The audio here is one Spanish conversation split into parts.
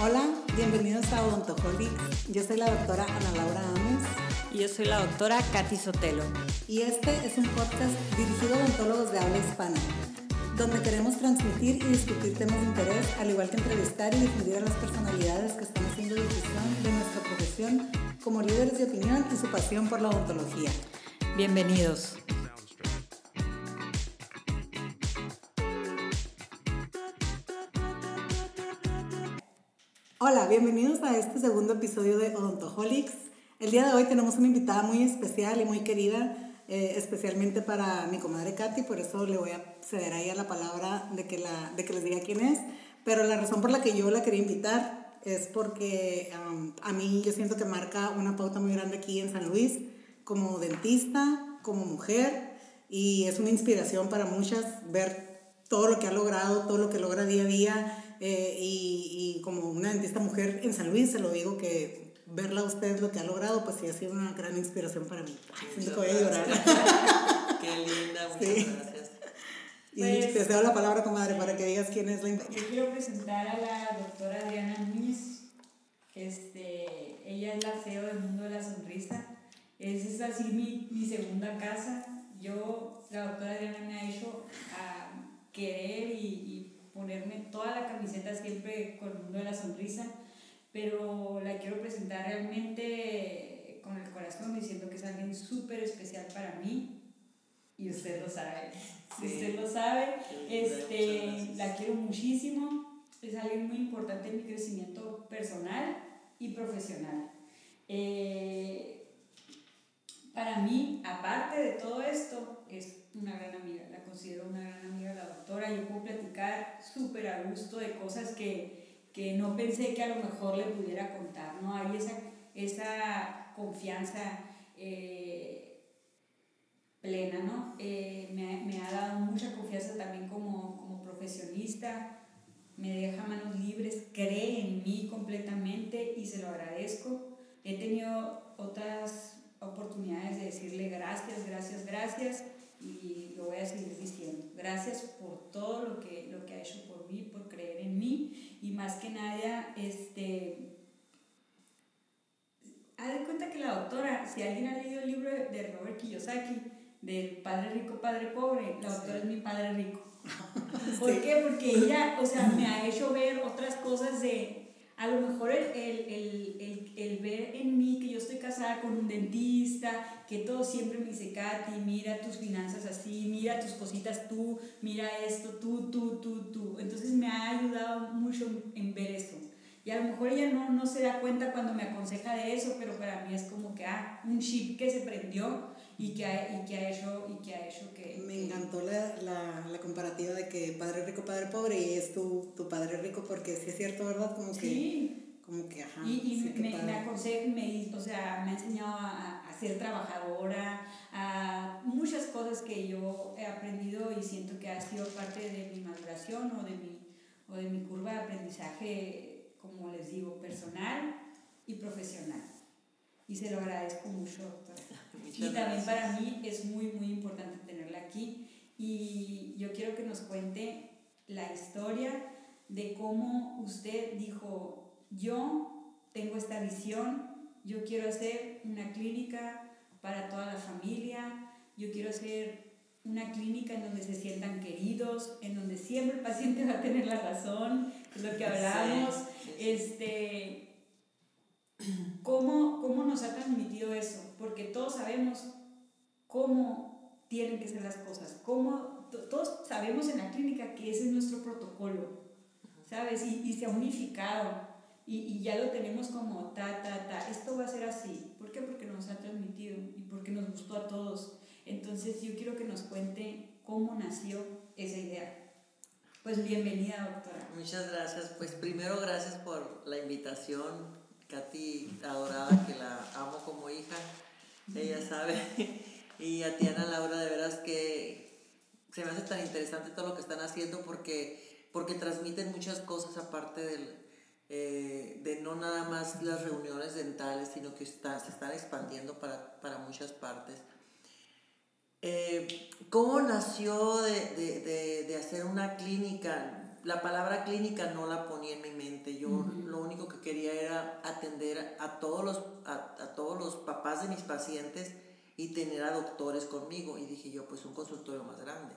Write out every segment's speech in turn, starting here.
Hola, bienvenidos a Odontoholics. Yo soy la doctora Ana Laura Ames. Y yo soy la doctora Katy Sotelo. Y este es un podcast dirigido a odontólogos de habla hispana, donde queremos transmitir y discutir temas de interés, al igual que entrevistar y difundir a las personalidades que están haciendo difusión de nuestra profesión como líderes de opinión y su pasión por la odontología. Bienvenidos. Hola, bienvenidos a este segundo episodio de Odontoholics. El día de hoy tenemos una invitada muy especial y muy querida, eh, especialmente para mi comadre Katy, por eso le voy a ceder a ella la palabra de que, la, de que les diga quién es. Pero la razón por la que yo la quería invitar es porque um, a mí yo siento que marca una pauta muy grande aquí en San Luis, como dentista, como mujer, y es una inspiración para muchas ver todo lo que ha logrado, todo lo que logra día a día eh, y, y, como una dentista mujer en San Luis, se lo digo que verla a usted lo que ha logrado, pues sí ha sido una gran inspiración para mí. Ay, siento que voy a llorar. Qué linda, muchas sí. gracias. Y pues, te cedo la palabra, comadre, para que digas quién es la Yo quiero presentar a la doctora Adriana Núñez. Este, ella es la CEO del Mundo de la Sonrisa. Es, es así mi, mi segunda casa. Yo, la doctora Adriana me ha hecho a querer y, y ponerme toda la camiseta siempre con mundo de la sonrisa, pero la quiero presentar realmente con el corazón diciendo que es alguien súper especial para mí y usted lo sabe. Sí. Usted lo sabe, este, la quiero muchísimo, es alguien muy importante en mi crecimiento personal y profesional. Eh, para mí, aparte de todo esto, es una gran amiga, considero una gran amiga la doctora. Yo puedo platicar súper a gusto de cosas que, que, no pensé que a lo mejor le pudiera contar, ¿no? Hay esa, esa confianza eh, plena, ¿no? Eh, me, me, ha dado mucha confianza también como, como profesionista, me deja manos libres, cree en mí completamente y se lo agradezco. He tenido otras oportunidades de decirle gracias, gracias, gracias y lo voy a seguir diciendo. Gracias por todo lo que, lo que ha hecho por mí, por creer en mí y más que nada, este, haz de cuenta que la doctora, si alguien ha leído el libro de Robert Kiyosaki, del Padre Rico, Padre Pobre, la doctora es mi Padre Rico. ¿Por sí. qué? Porque ella, o sea, me ha hecho ver otras cosas de, a lo mejor el, el, el, el, ver en mí que yo estoy casada con un dentista, que todo siempre me dice, Katy, mira tus finanzas así, mira tus cositas tú, mira esto, tú, tú, tú, tú. Entonces me ha ayudado mucho en ver eso. Y a lo mejor ella no, no se da cuenta cuando me aconseja de eso, pero para mí es como que, ah, un chip que se prendió y que ha, y que ha, hecho, y que, ha hecho que... Me encantó la, la, la, comparativa de que padre rico, padre pobre y es tu, tu padre rico porque sí es cierto, ¿verdad? Como que... Sí. Como que, ajá. Y, y sí, me, me aconseja, me, o sea, me ha enseñado a, a, ser trabajadora, a muchas cosas que yo he aprendido y siento que ha sido parte de mi maduración o de mi, o de mi curva de aprendizaje como les digo, personal y profesional. Y se lo agradezco mucho, doctora. y también gracias. para mí es muy, muy importante tenerla aquí. Y yo quiero que nos cuente la historia de cómo usted dijo, yo tengo esta visión, yo quiero hacer una clínica para toda la familia, yo quiero hacer una clínica en donde se sientan queridos, en donde siempre el paciente va a tener la razón, lo que hablamos. Sí, sí, sí. Este, ¿cómo, ¿Cómo nos ha transmitido eso? Porque todos sabemos cómo tienen que ser las cosas, cómo, todos sabemos en la clínica que ese es nuestro protocolo, ¿sabes? Y, y se ha unificado. Y, y, ya lo tenemos como ta, ta, ta, esto va a ser así. ¿Por qué? Porque nos ha transmitido y porque nos gustó a todos. Entonces yo quiero que nos cuente cómo nació esa idea. Pues bienvenida, doctora. Muchas gracias. Pues primero gracias por la invitación, Katy adorada, que la amo como hija, ella sabe. Y a ti, Ana Laura, de veras que se me hace tan interesante todo lo que están haciendo porque, porque transmiten muchas cosas aparte del, eh, de no nada más las reuniones dentales, sino que está, se están expandiendo para, para muchas partes. Eh, ¿Cómo nació de, de, de, hacer una clínica? La palabra clínica no la ponía en mi mente. Atender a todos los, a, a todos los papás de mis pacientes y tener a doctores conmigo. Y dije yo, pues un consultorio más grande.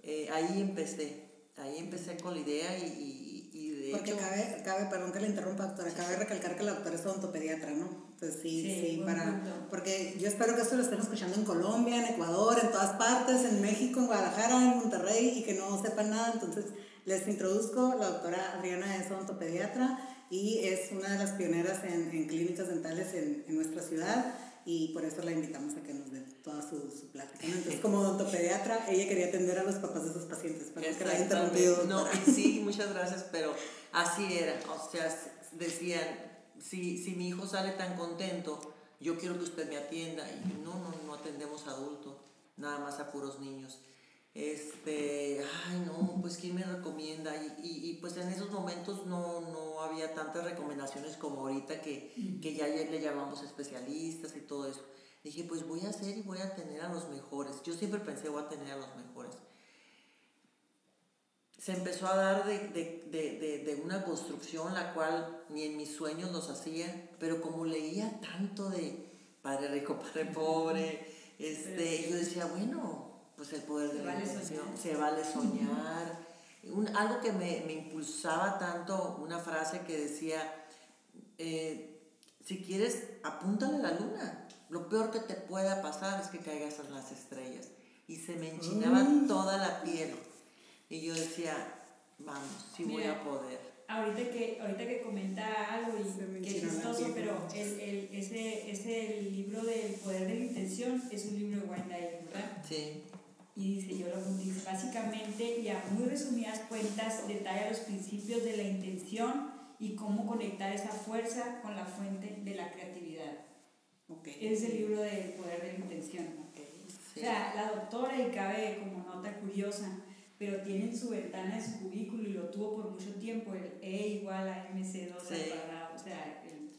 Eh, ahí empecé, ahí empecé con la idea y, y, y de Porque hecho... cabe, cabe, perdón que le interrumpa, doctora, cabe recalcar que la doctora es odontopediatra, ¿no? Entonces sí, Sí, sí, para... Porque yo espero que esto lo estén escuchando en Colombia, en Ecuador, en todas partes, en México, en Guadalajara, en Monterrey, y que no sepan nada. Entonces les introduzco, la doctora Adriana es odontopediatra y es una de las pioneras en, en clínicas dentales en, en nuestra ciudad y por eso la invitamos a que nos dé toda su, su plática. ¿no? Entonces, como odontopediatra, ella quería atender a los papás de sus pacientes. Perdón que la interrumpido. No, sí, muchas gracias, pero así era. O sea, decían, si, si mi hijo sale tan contento, yo quiero que usted me atienda. Y no, no, no atendemos adultos, nada más a puros niños. Este, ay, no, pues ¿quién me recomienda? Y, y, y, pues en esos momentos no, no había tantas recomendaciones como ahorita que, que ya le llamamos especialistas y todo eso. Dije, pues voy a hacer y voy a tener a los mejores. Yo siempre pensé, voy a tener a los mejores se empezó a dar de, de, de, de, de una construcción la cual ni en mis sueños los hacía, pero como leía tanto de Padre Rico, Padre Pobre, este, yo decía, bueno, pues el poder de Se la vale intención, soñar. se vale soñar. Un- algo que me, me impulsaba tanto, una frase que decía, eh, si quieres, apúntale a la luna. Lo peor que te pueda pasar es que caigas en las estrellas. Y se me enchinaba Mm. toda la piel. Y yo decía, vamos, sí voy Mira, a poder. Ahorita que, ahorita que comenta algo y que es la chistoso, pero el, el, ese, ese libro del poder de la intención es un libro de Wayne Dyer, ¿verdad? Sí, Y dice, yo lo apunté, dice, básicamente y a muy resumidas cuentas detalla los principios de la intención y cómo conectar esa fuerza con la fuente de la creatividad. Ok. Es el libro del poder de la intención. sí. O sea, la doctora, y cabe como nota curiosa, pero tiene en su ventana de su cubículo y lo tuvo por mucho tiempo, el E igual a MC2 Sí. al cuadrado. O sea, el-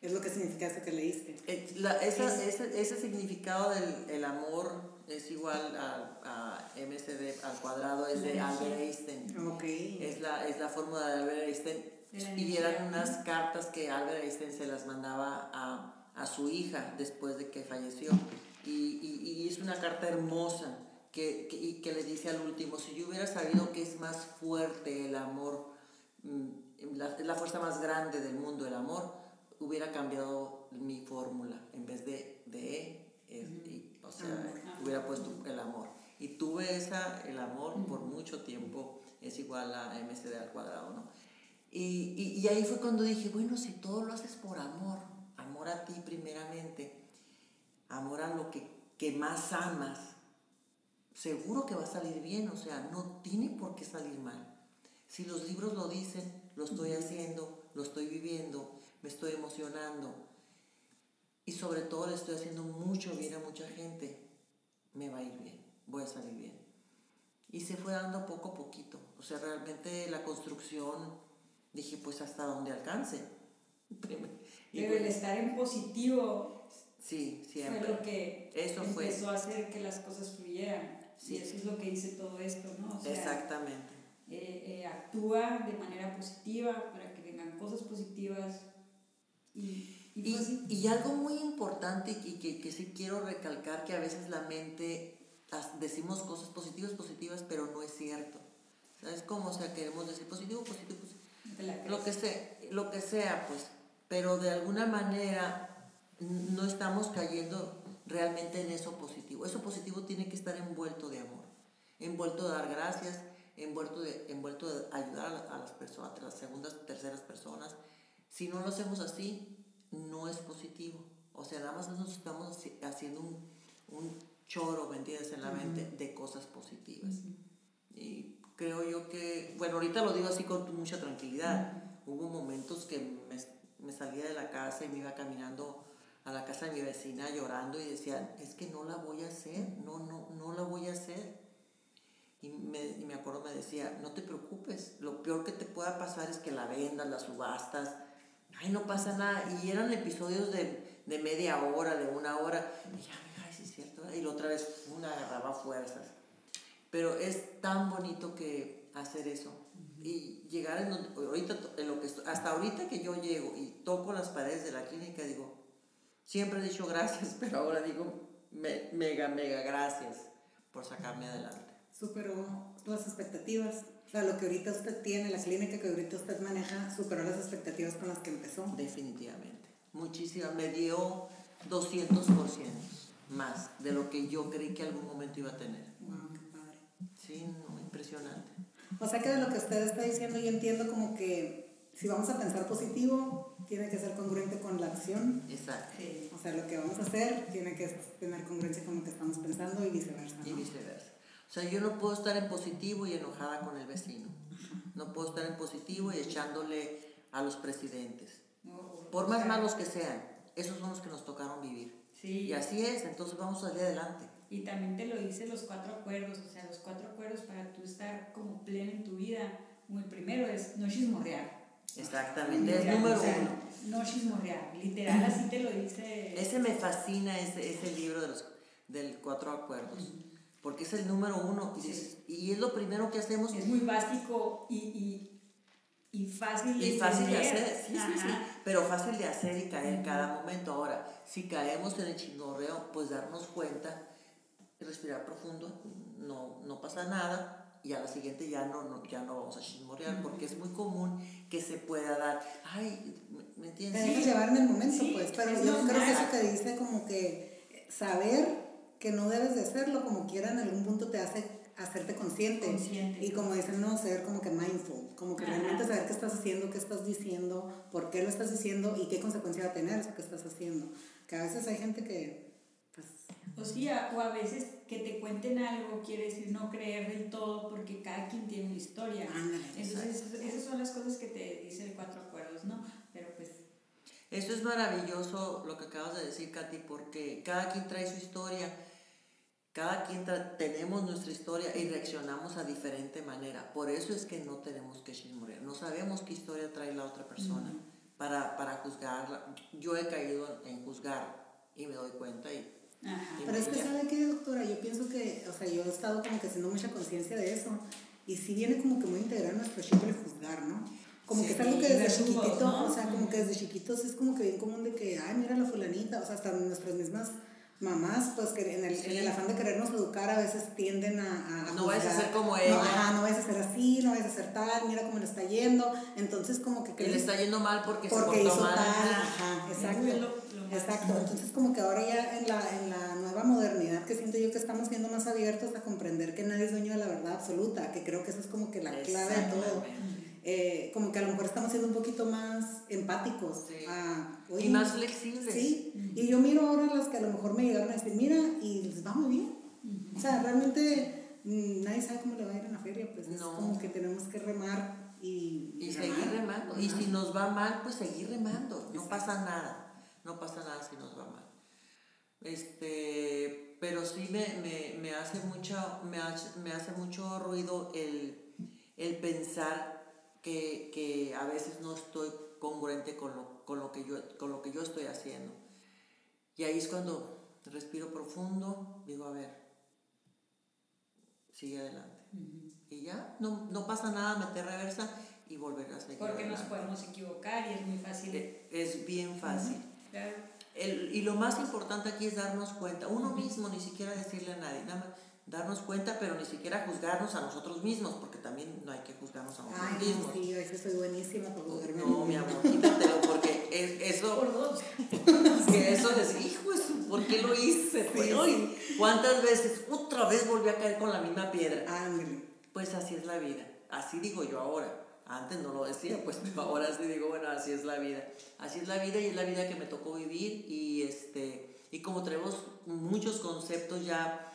Es lo que significa eso que leíste. Eh, la- esa- ese, ese significado del el amor es igual a, a MCD al cuadrado, es de Albert. Einstein. Ok. Es la, es la fórmula de Albert Einstein. De Y eran unas cartas que Albert Einstein se las mandaba a, a su hija después de que falleció. Y, y, y es una carta hermosa que, que, y que le dice al último, si yo hubiera sabido que es más fuerte el amor, mm, la, es la fuerza más grande del mundo, el amor, hubiera cambiado mi fórmula. En vez de de I. o sea, hubiera puesto el amor. Y tuve esa, el amor por mucho tiempo, es igual a MCD al cuadrado, ¿no? Y, y, y ahí fue cuando dije, bueno, si todo lo haces por amor, amor a ti primeramente, amor a lo que, que más amas, seguro que va a salir bien, o sea, no tiene por qué salir mal. Si los libros lo dicen, lo estoy haciendo, lo estoy viviendo, me estoy emocionando y sobre todo le estoy haciendo mucho bien a mucha gente, me va a ir bien, voy a salir bien. Y se fue dando poco a poquito, o sea, realmente la construcción, dije, pues hasta donde alcance. Y pero el pues, estar en positivo sí, fue siempre. lo que Eso fue. empezó a hacer que las cosas fluyeran. Sí. Y eso es lo que dice todo esto, ¿no? O sea, Exactamente. eh, eh, actúa de manera positiva para que vengan cosas positivas y, y, Y, algo muy importante y que, que sí quiero recalcar que a veces la mente decimos cosas positivas, positivas, pero no es cierto. ¿Sabes cómo? O sea, queremos decir positivo, positivo, positivo. Lo que, sea, lo que sea, pues. Pero de alguna manera no estamos cayendo realmente en eso positivo. Eso positivo tiene que estar envuelto de amor, envuelto de dar gracias, envuelto de, envuelto de ayudar a las personas, a las segundas, terceras personas. Si no lo hacemos así, no es positivo. O sea, nada más nos estamos haci- haciendo un, un choro, ¿me entiendes?, en la mente de cosas positivas. Y creo yo que, bueno, ahorita lo digo así con mucha tranquilidad. Hubo momentos que me, me salía de la casa y me iba caminando a la casa de mi vecina llorando y decía, es que no la voy a hacer, no, no, no la voy a hacer. Y me, y me acuerdo, me decía, no te preocupes, lo peor que te pueda pasar es que la vendas, la subastas, ay, no pasa nada. Y eran episodios de, de media hora, de una hora, y ya, ay, sí es cierto, y la otra vez una agarraba fuerzas. Pero es tan bonito que hacer eso, Y llegar en donde, ahorita, en lo que estoy- hasta ahorita que yo llego y toco las paredes de la clínica, digo, siempre he dicho gracias, pero ahora digo me- mega, mega gracias por sacarme adelante. Superó las expectativas. O sea, lo que ahorita usted tiene, la clínica que ahorita usted maneja, superó las expectativas con las que empezó. Definitivamente. Muchísimas. Me dio 200% más de lo que yo creí que algún momento iba a tener. Wow, qué padre. Sí, no, impresionante. O sea que de lo que usted está diciendo yo entiendo como que si vamos a pensar positivo, tiene que ser congruente con la acción. Exacto. Sí. O sea, lo que vamos a hacer tiene que tener congruencia con lo que estamos pensando y viceversa. Y viceversa. O sea, yo no puedo estar en positivo y enojada con el vecino. No puedo estar en positivo y echándole a los presidentes. Por más malos que sean, esos son los que nos tocaron vivir. Sí. Y así es, entonces vamos a salir adelante. Y también te lo dice los cuatro acuerdos, o sea, los cuatro acuerdos para tú estar como pleno en tu vida. El primero es no chismorrear. Exactamente, es número uno. No chismorrear, literal, así te lo dice. Ese me fascina, ese, ese libro de los del cuatro acuerdos. Porque es el número uno. Y, dices- y es lo primero que hacemos. Es muy básico y, y, y fácil de Y fácil de hacer, sí, sí, sí, pero fácil de hacer y caer en cada momento. Ahora, si caemos en el chismorreo, pues darnos cuenta, respirar profundo, no, no pasa nada, y a la siguiente ya no, no, ya no vamos a chismorrear, porque es muy común que se pueda dar, ay, ¿me, entiendes? dejas llevar en el momento, pues. Pero es yo creo que eso que dice como que saber que no debes de hacerlo, como quiera, en algún punto te hace hacerte consciente. Consciente. Y como dicen, no, ser como que mindful, como que Ajá. realmente saber qué estás haciendo, qué estás diciendo, por qué lo estás diciendo y qué consecuencia va a tener eso que estás haciendo. Que a veces hay gente que, pues, O sí, a- o a veces que te cuenten algo quiere decir no creer del todo porque cada quien tiene una historia. Ándale, Entonces, esas son las cosas que te dice el cuatro acuerdos, ¿no? Pero pues, Eso es maravilloso lo que acabas de decir, Katy, porque cada quien trae su historia, cada quien tenemos nuestra historia y reaccionamos a diferente manera. Por eso es que no tenemos que chismorear, no sabemos qué historia trae la otra persona para, para juzgarla. Yo he caído en juzgar y me doy cuenta y... ajá. Pero es que. ¿sabe qué, doctora? Yo pienso que, o sea, yo he estado como que haciendo mucha conciencia de eso. Y sí viene como que muy integrado nuestro chip el juzgar, ¿no? Como Sí, que es algo que desde chiquitito, ¿no? o sea, como que desde chiquitos es como que bien común de que, ay, mira la fulanita, o sea, hasta nuestras mismas mamás, pues que en el, en el afán de querernos educar a veces tienden a... a No vayas a ser como No, ella. ajá, no vayas a ser así, no vayas a ser tal, mira cómo le está yendo. Entonces como que Que le está yendo mal porque, porque se hizo portó tal, mal. ajá, exacto. Lo- lo Exacto, entonces como que ahora ya en la, en la nueva modernidad que siento yo que estamos siendo más abiertos a comprender que nadie es dueño de la verdad absoluta, que creo que eso es como que la clave de todo. Eh, como que a lo mejor estamos siendo un poquito más empáticos. Sí. a, Y más flexibles. Sí, y yo miro ahora las que a lo mejor me llegaron a decir, mira, y les va muy bien. O sea, realmente mm, nadie sabe cómo le va a ir en la feria, pues es como que tenemos que remar y, Y seguir remando. Y si nos va mal, pues seguir remando. No pasa nada. No pasa nada si nos va mal. Este, pero sí me, me, me hace mucho, me hace, me hace mucho ruido el, el pensar que, que a veces no estoy congruente con lo, con, lo que yo, con lo que yo estoy haciendo. Y ahí es cuando respiro profundo, digo, a ver, sigue adelante. Y ya, no, no pasa nada, meter reversa y volver a seguir. porque nos adelante. podemos equivocar y es muy fácil. Eh, Es bien fácil. Claro. El- y lo más importante aquí es darnos cuenta, uno mismo, ni siquiera decirle a nadie, nada más darnos cuenta, pero ni siquiera juzgarnos a nosotros mismos, porque también no hay que juzgarnos a nosotros Ay, mismos. sí, veces soy buenísima por juzgarme. a No, mi amor, quítatelo, porque es- eso, Por dos. que eso es, hijo, ¿por qué lo hice? pues? Ay, ¿Cuántas veces otra vez volví a caer con la misma piedra? Ándale. Pues así es la vida, así digo yo ahora. Antes no lo decía, pues pero ahora sí digo, bueno, así es la vida. Así es la vida y es la vida que me tocó vivir y este y como tenemos muchos conceptos ya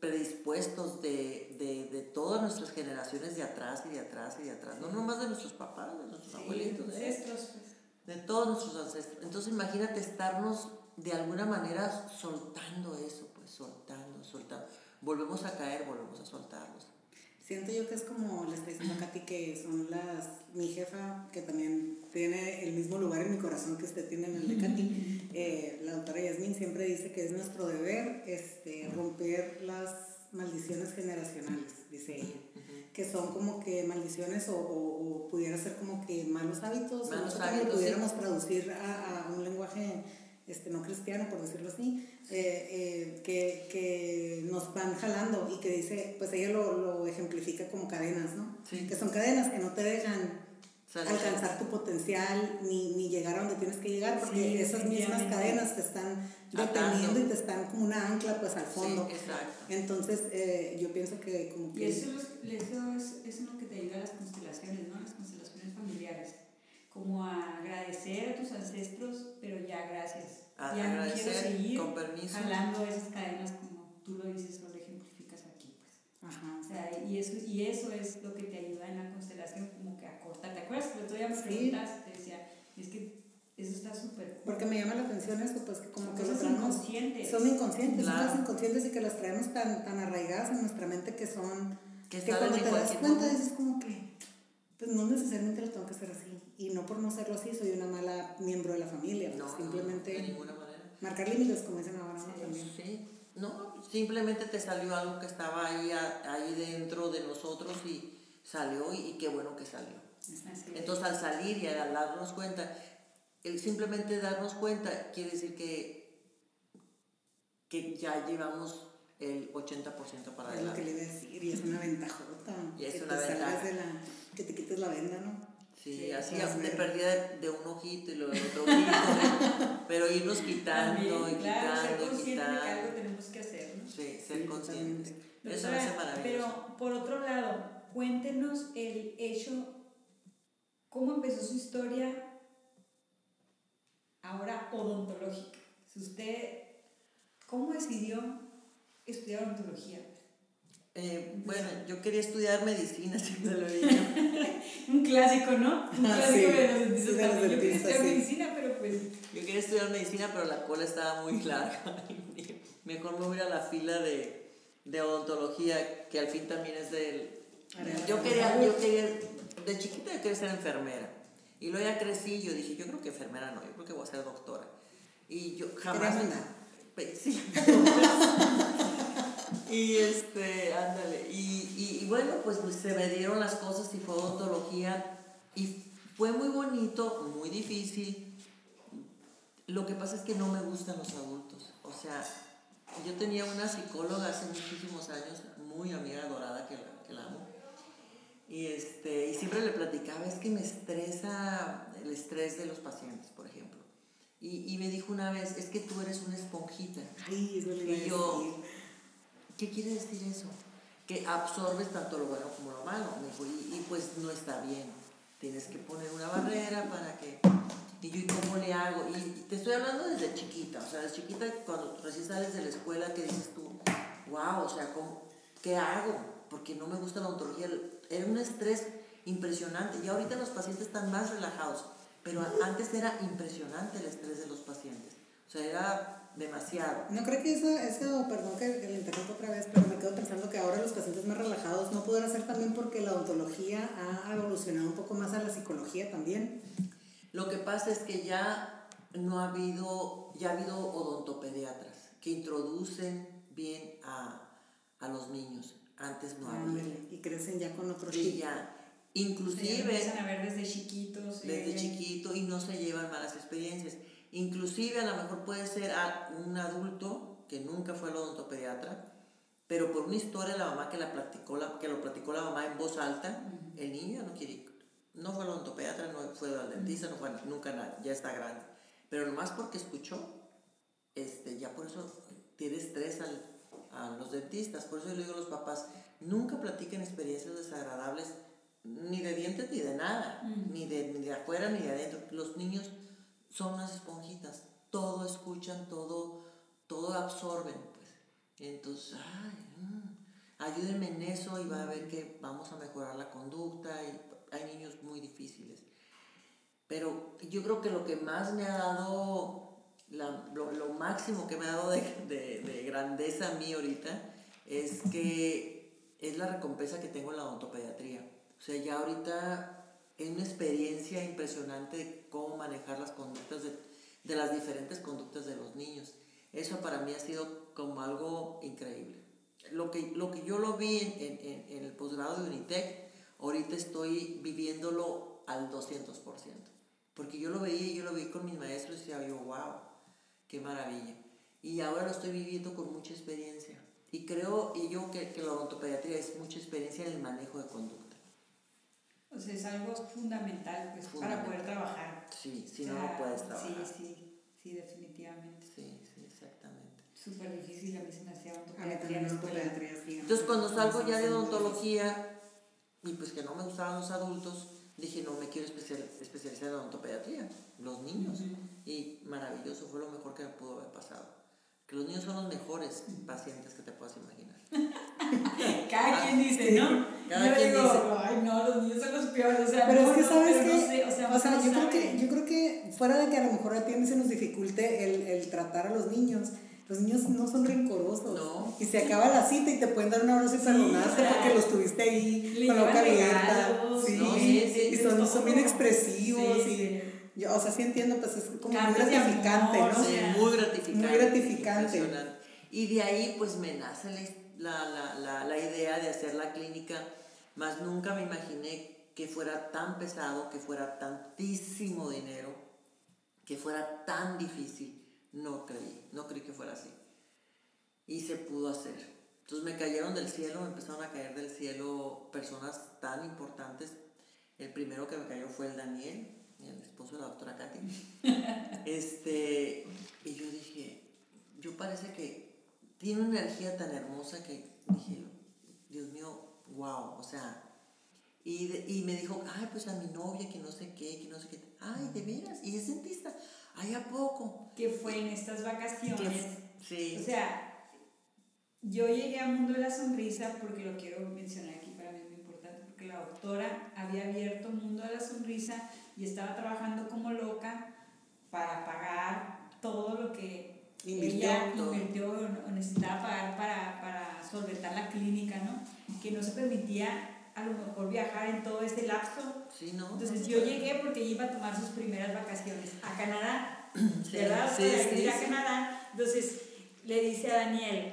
predispuestos de, de, de todas nuestras generaciones de atrás y de atrás y de atrás, no nomás de nuestros papás, de nuestros Sí, abuelitos, ancestros, pues. de todos nuestros ancestros. Entonces imagínate estarnos de alguna manera soltando eso, pues soltando, soltando. Volvemos a caer, volvemos a soltarlos. Siento yo que es como le estoy diciendo a Katy que son las, mi jefa, que también tiene el mismo lugar en mi corazón que usted tiene en el de Katy, eh, la doctora Yasmin siempre dice que es nuestro deber este, romper las maldiciones generacionales, dice ella. que son como que maldiciones o, o, o pudiera ser como que malos hábitos, o Malos cómo hábitos, sí. pudiéramos traducir a, a un lenguaje este, no cristiano, por decirlo así, eh, eh, que, que nos van jalando y que dice, pues ella lo, lo ejemplifica como cadenas, ¿no? Sí. Que son cadenas que no te dejan Salir. alcanzar tu potencial ni, ni llegar a donde tienes que llegar porque Sí, esas mismas cadenas te están Atando. deteniendo y te están como una ancla pues al fondo. Sí, exacto. Entonces eh, yo pienso que como Y que... eso, es- eso es, eso es lo que te ayuda a las constelaciones, ¿no? Las constelaciones familiares. Como a agradecer a tus ancestros, pero ya gracias. A- ya no agradecer, quiero seguir con permiso. jalando esas cadenas como tú lo dices o lo ejemplificas aquí, pues. Ajá. O sea, y eso, y eso es lo que te ayuda en la constelación, como que a cortar. ¿Te acuerdas otro día me preguntaste? Te decía, es que eso está súper. Porque me llama la atención eso, pues que como que Cosas traemos... inconscientes. Son inconscientes, son cosas inconscientes y que las traemos tan, tan arraigadas en nuestra mente que son... Que cuando te das cuenta dices como que... Pues no necesariamente lo tengo que hacer así. Y no por no serlo así soy una mala miembro de la familia. No, pues, no, simplemente de ninguna manera. marcar límites, como dicen ahora, ¿no? También. Sí, no, simplemente te salió algo que estaba ahí, ahí dentro de nosotros y salió y, y qué bueno que salió. Entonces al salir y al darnos cuenta, el simplemente darnos cuenta quiere decir que, que ya llevamos el 80% para Es lo que adelante. le iba a decir, y es una ventajota. Y es que una te ventaja. de la, que te quites la venda, ¿no? Sí, Sí, así de ver. perdida de, de un ojito y luego de otro ojito, pero irnos quitando También, y claro, ser quitando y consciente de que algo quitando. tenemos que hacer, ¿no? Sí, ser Sí, conscientes. totalmente. Eso me hace Doctora, maravilloso. Pero por otro lado, cuéntenos el hecho, cómo empezó su historia ahora odontológica. Si usted, ¿cómo decidió estudiar odontología? Eh, bueno, yo quería estudiar medicina, siempre lo dicho. Un clásico, ¿no? Un Ah, clásico sí, de los dentistas sí, de los también. Yo quería dentistas, estudiar sí. medicina, pero pues Yo quería estudiar medicina, pero la cola estaba muy larga. Mejor me voy a la fila de, de odontología, que al fin también es del... Yo quería, yo quería, de chiquita yo quería ser enfermera. Y luego ya crecí y yo dije, yo creo que enfermera no, yo creo que voy a ser doctora. Y yo jamás... Sí. Y este, ándale. Y, y, y bueno, pues, pues se me dieron las cosas y fue odontología. Y fue muy bonito, muy difícil. Lo que pasa es que no me gustan los adultos. O sea, yo tenía una psicóloga hace muchísimos años, muy amiga dorada que la, que la amo. Y, este, y siempre le platicaba, es que me estresa el estrés de los pacientes, por ejemplo. Y, y me dijo una vez, es que tú eres una esponjita. Ay, eso le Y yo, decir. ¿Qué quiere decir eso? Que absorbes tanto lo bueno como lo malo. Me dijo, y, y pues no está bien. Tienes que poner una barrera para que... Y yo, ¿y cómo le hago? Y te estoy hablando desde chiquita. O sea, desde chiquita, cuando recién sales de la escuela, que dices tú, wow, o sea, ¿cómo, ¿qué hago? Porque no me gusta la odontología. Era un estrés impresionante. Y ahorita los pacientes están más relajados. Pero antes era impresionante el estrés de los pacientes. O sea, era demasiado. No creo que eso, eso perdón que, que le interrumpo otra vez, pero me quedo pensando que ahora los pacientes más relajados no podrá ser también porque la odontología ha evolucionado un poco más a la psicología también. Lo que pasa es que ya no ha habido, ya ha habido odontopediatras que introducen bien a, a los niños. Antes no había. Ándale, y crecen ya con otro Y ya, se inclusive empiezan a ver desde chiquitos. desde eh, chiquito y no se llevan malas experiencias. Inclusive a lo mejor puede ser a un adulto que nunca fue al odontopediatra, pero por una historia de la mamá que, la platicó la, que lo platicó la mamá en voz alta, el niño ya no quiere ir. No fue al odontopediatra, no fue al dentista, no fue nunca nada, ya está grande. Pero nomás porque escuchó, este, ya por eso tiene estrés al- a los dentistas. Por eso yo le digo a los papás, nunca platiquen experiencias desagradables, ni de dientes ni de nada, ni, de, ni de afuera ni de adentro. Los niños son unas esponjitas, todo escuchan, todo, todo absorben. Pues. Entonces, ay, mm, ayúdenme en eso y va a ver que vamos a mejorar la conducta. Y hay niños muy difíciles. Pero yo creo que lo que más me ha dado, la- lo, lo máximo que me ha dado de, de- de grandeza a mí ahorita, es que es la recompensa que tengo en la odontopediatría. O sea, ya ahorita es una experiencia impresionante cómo manejar las conductas de, de las diferentes conductas de los niños. Eso para mí ha sido como algo increíble. lo que, lo que yo lo vi en, en- en el posgrado de Unitec, ahorita estoy viviéndolo al 200%. Porque yo lo veía, yo lo vi con mis maestros y decía yo, wow, qué maravilla. Y ahora lo estoy viviendo con mucha experiencia. Y creo y yo que, que la odontopediatría es mucha experiencia en el manejo de conducta. O sea, es algo fundamental pues, para poder trabajar. Sí, si O no, sea, no puedes trabajar. Sí, sí, sí, definitivamente. Sí, sí, exactamente. Súper difícil, a mí se me hacía en odontopediatría, sí. Entonces cuando salgo ya de odontología y pues que no me gustaban los adultos, dije no me quiero especial- especializar en odontopediatría, los niños. Y maravilloso, fue lo mejor que me pudo haber pasado. Que los niños son los mejores pacientes que te puedas imaginar. Cada quien dice, ¿no? Cada yo quien digo, dice. ay, no, los niños son los peores. O sea, Pero no, es que sabes que, no sé, o sea, yo, creo que, yo creo que fuera de que a lo mejor a ti se nos dificulte el, el tratar a los niños, los niños no son rencorosos. No. Y se acaba la cita y te pueden dar un abrazo y perdonarte o sea, porque los tuviste ahí le con la boca abierta. Sí, ¿no? Sí, sí, y sí, son, son bien expresivos. Sí, y sí. Yo, o sea, sí entiendo, pues es como muy gratificante, amor, ¿no? muy gratificante. muy gratificante. Y de ahí pues me nace la, la, la, la idea de hacer la clínica, más nunca me imaginé que fuera tan pesado, que fuera tantísimo dinero, que fuera tan difícil. No creí, no creí que fuera así. Y se pudo hacer. Entonces me cayeron del cielo, me empezaron a caer del cielo personas tan importantes. El primero que me cayó fue el Daniel, el esposo de la doctora Katy. Este, y yo dije, yo parece que tiene una energía tan hermosa que dije, Dios mío, wow, o sea, y, de- y me dijo, ay, pues a mi novia, que no sé qué, que no sé qué, ay, de veras, y es dentista, ay, ¿a poco? que fue en estas vacaciones. Sí, O sea, yo llegué al mundo de la sonrisa porque lo quiero mencionar aquí, para mí es muy importante, porque la doctora había abierto Mundo de la Sonrisa y estaba trabajando como loca para pagar todo lo que Invirtió ella invirtió o necesitaba pagar para, para solventar la clínica, ¿no? Que no se permitía a lo mejor viajar en todo ese lapso. sí, ¿no? Entonces yo llegué porque ella iba a tomar sus primeras vacaciones a Canadá, Sí, ¿verdad? sí, Para ir a. Canadá. Entonces le dice a Daniel,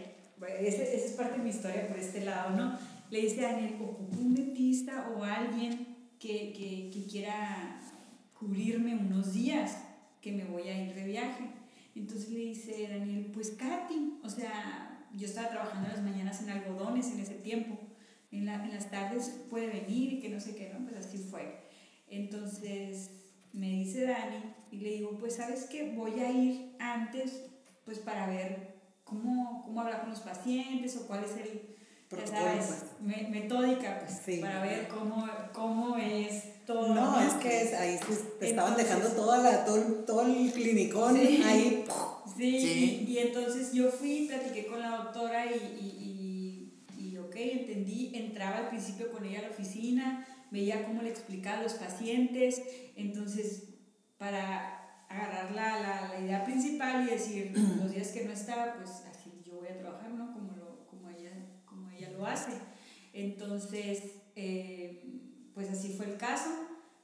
esa es parte de mi historia por este lado, ¿no? Le dice a Daniel, ocupo un dentista o alguien que, que, que quiera cubrirme unos días, que me voy a ir de viaje. Entonces le dice Daniel, pues Katy, o sea, yo estaba trabajando en las mañanas en algodones en ese tiempo, en, la- en las tardes puede venir y que no sé qué, ¿no? Pues así fue. Entonces me dice Dani y le digo, pues sabes que voy a ir antes, pues para ver cómo, cómo hablar con los pacientes o cuál es el, ya sabes, pues. me- metódica, pues, Sí. para ver cómo, cómo es todo. No, es que es- ahí te estaban dejando toda la, todo, el- todo el clinicón Sí. ahí. Sí, y entonces yo fui, platiqué con la doctora y, y, y, y, ok, entendí, entraba al principio con ella a la oficina, veía cómo le explicaba a los pacientes, entonces para agarrar la, la, la idea principal y decir los días que no estaba, pues así yo voy a trabajar, ¿no? Como, lo, como, ella, como ella lo hace. Entonces, eh, pues así fue el caso,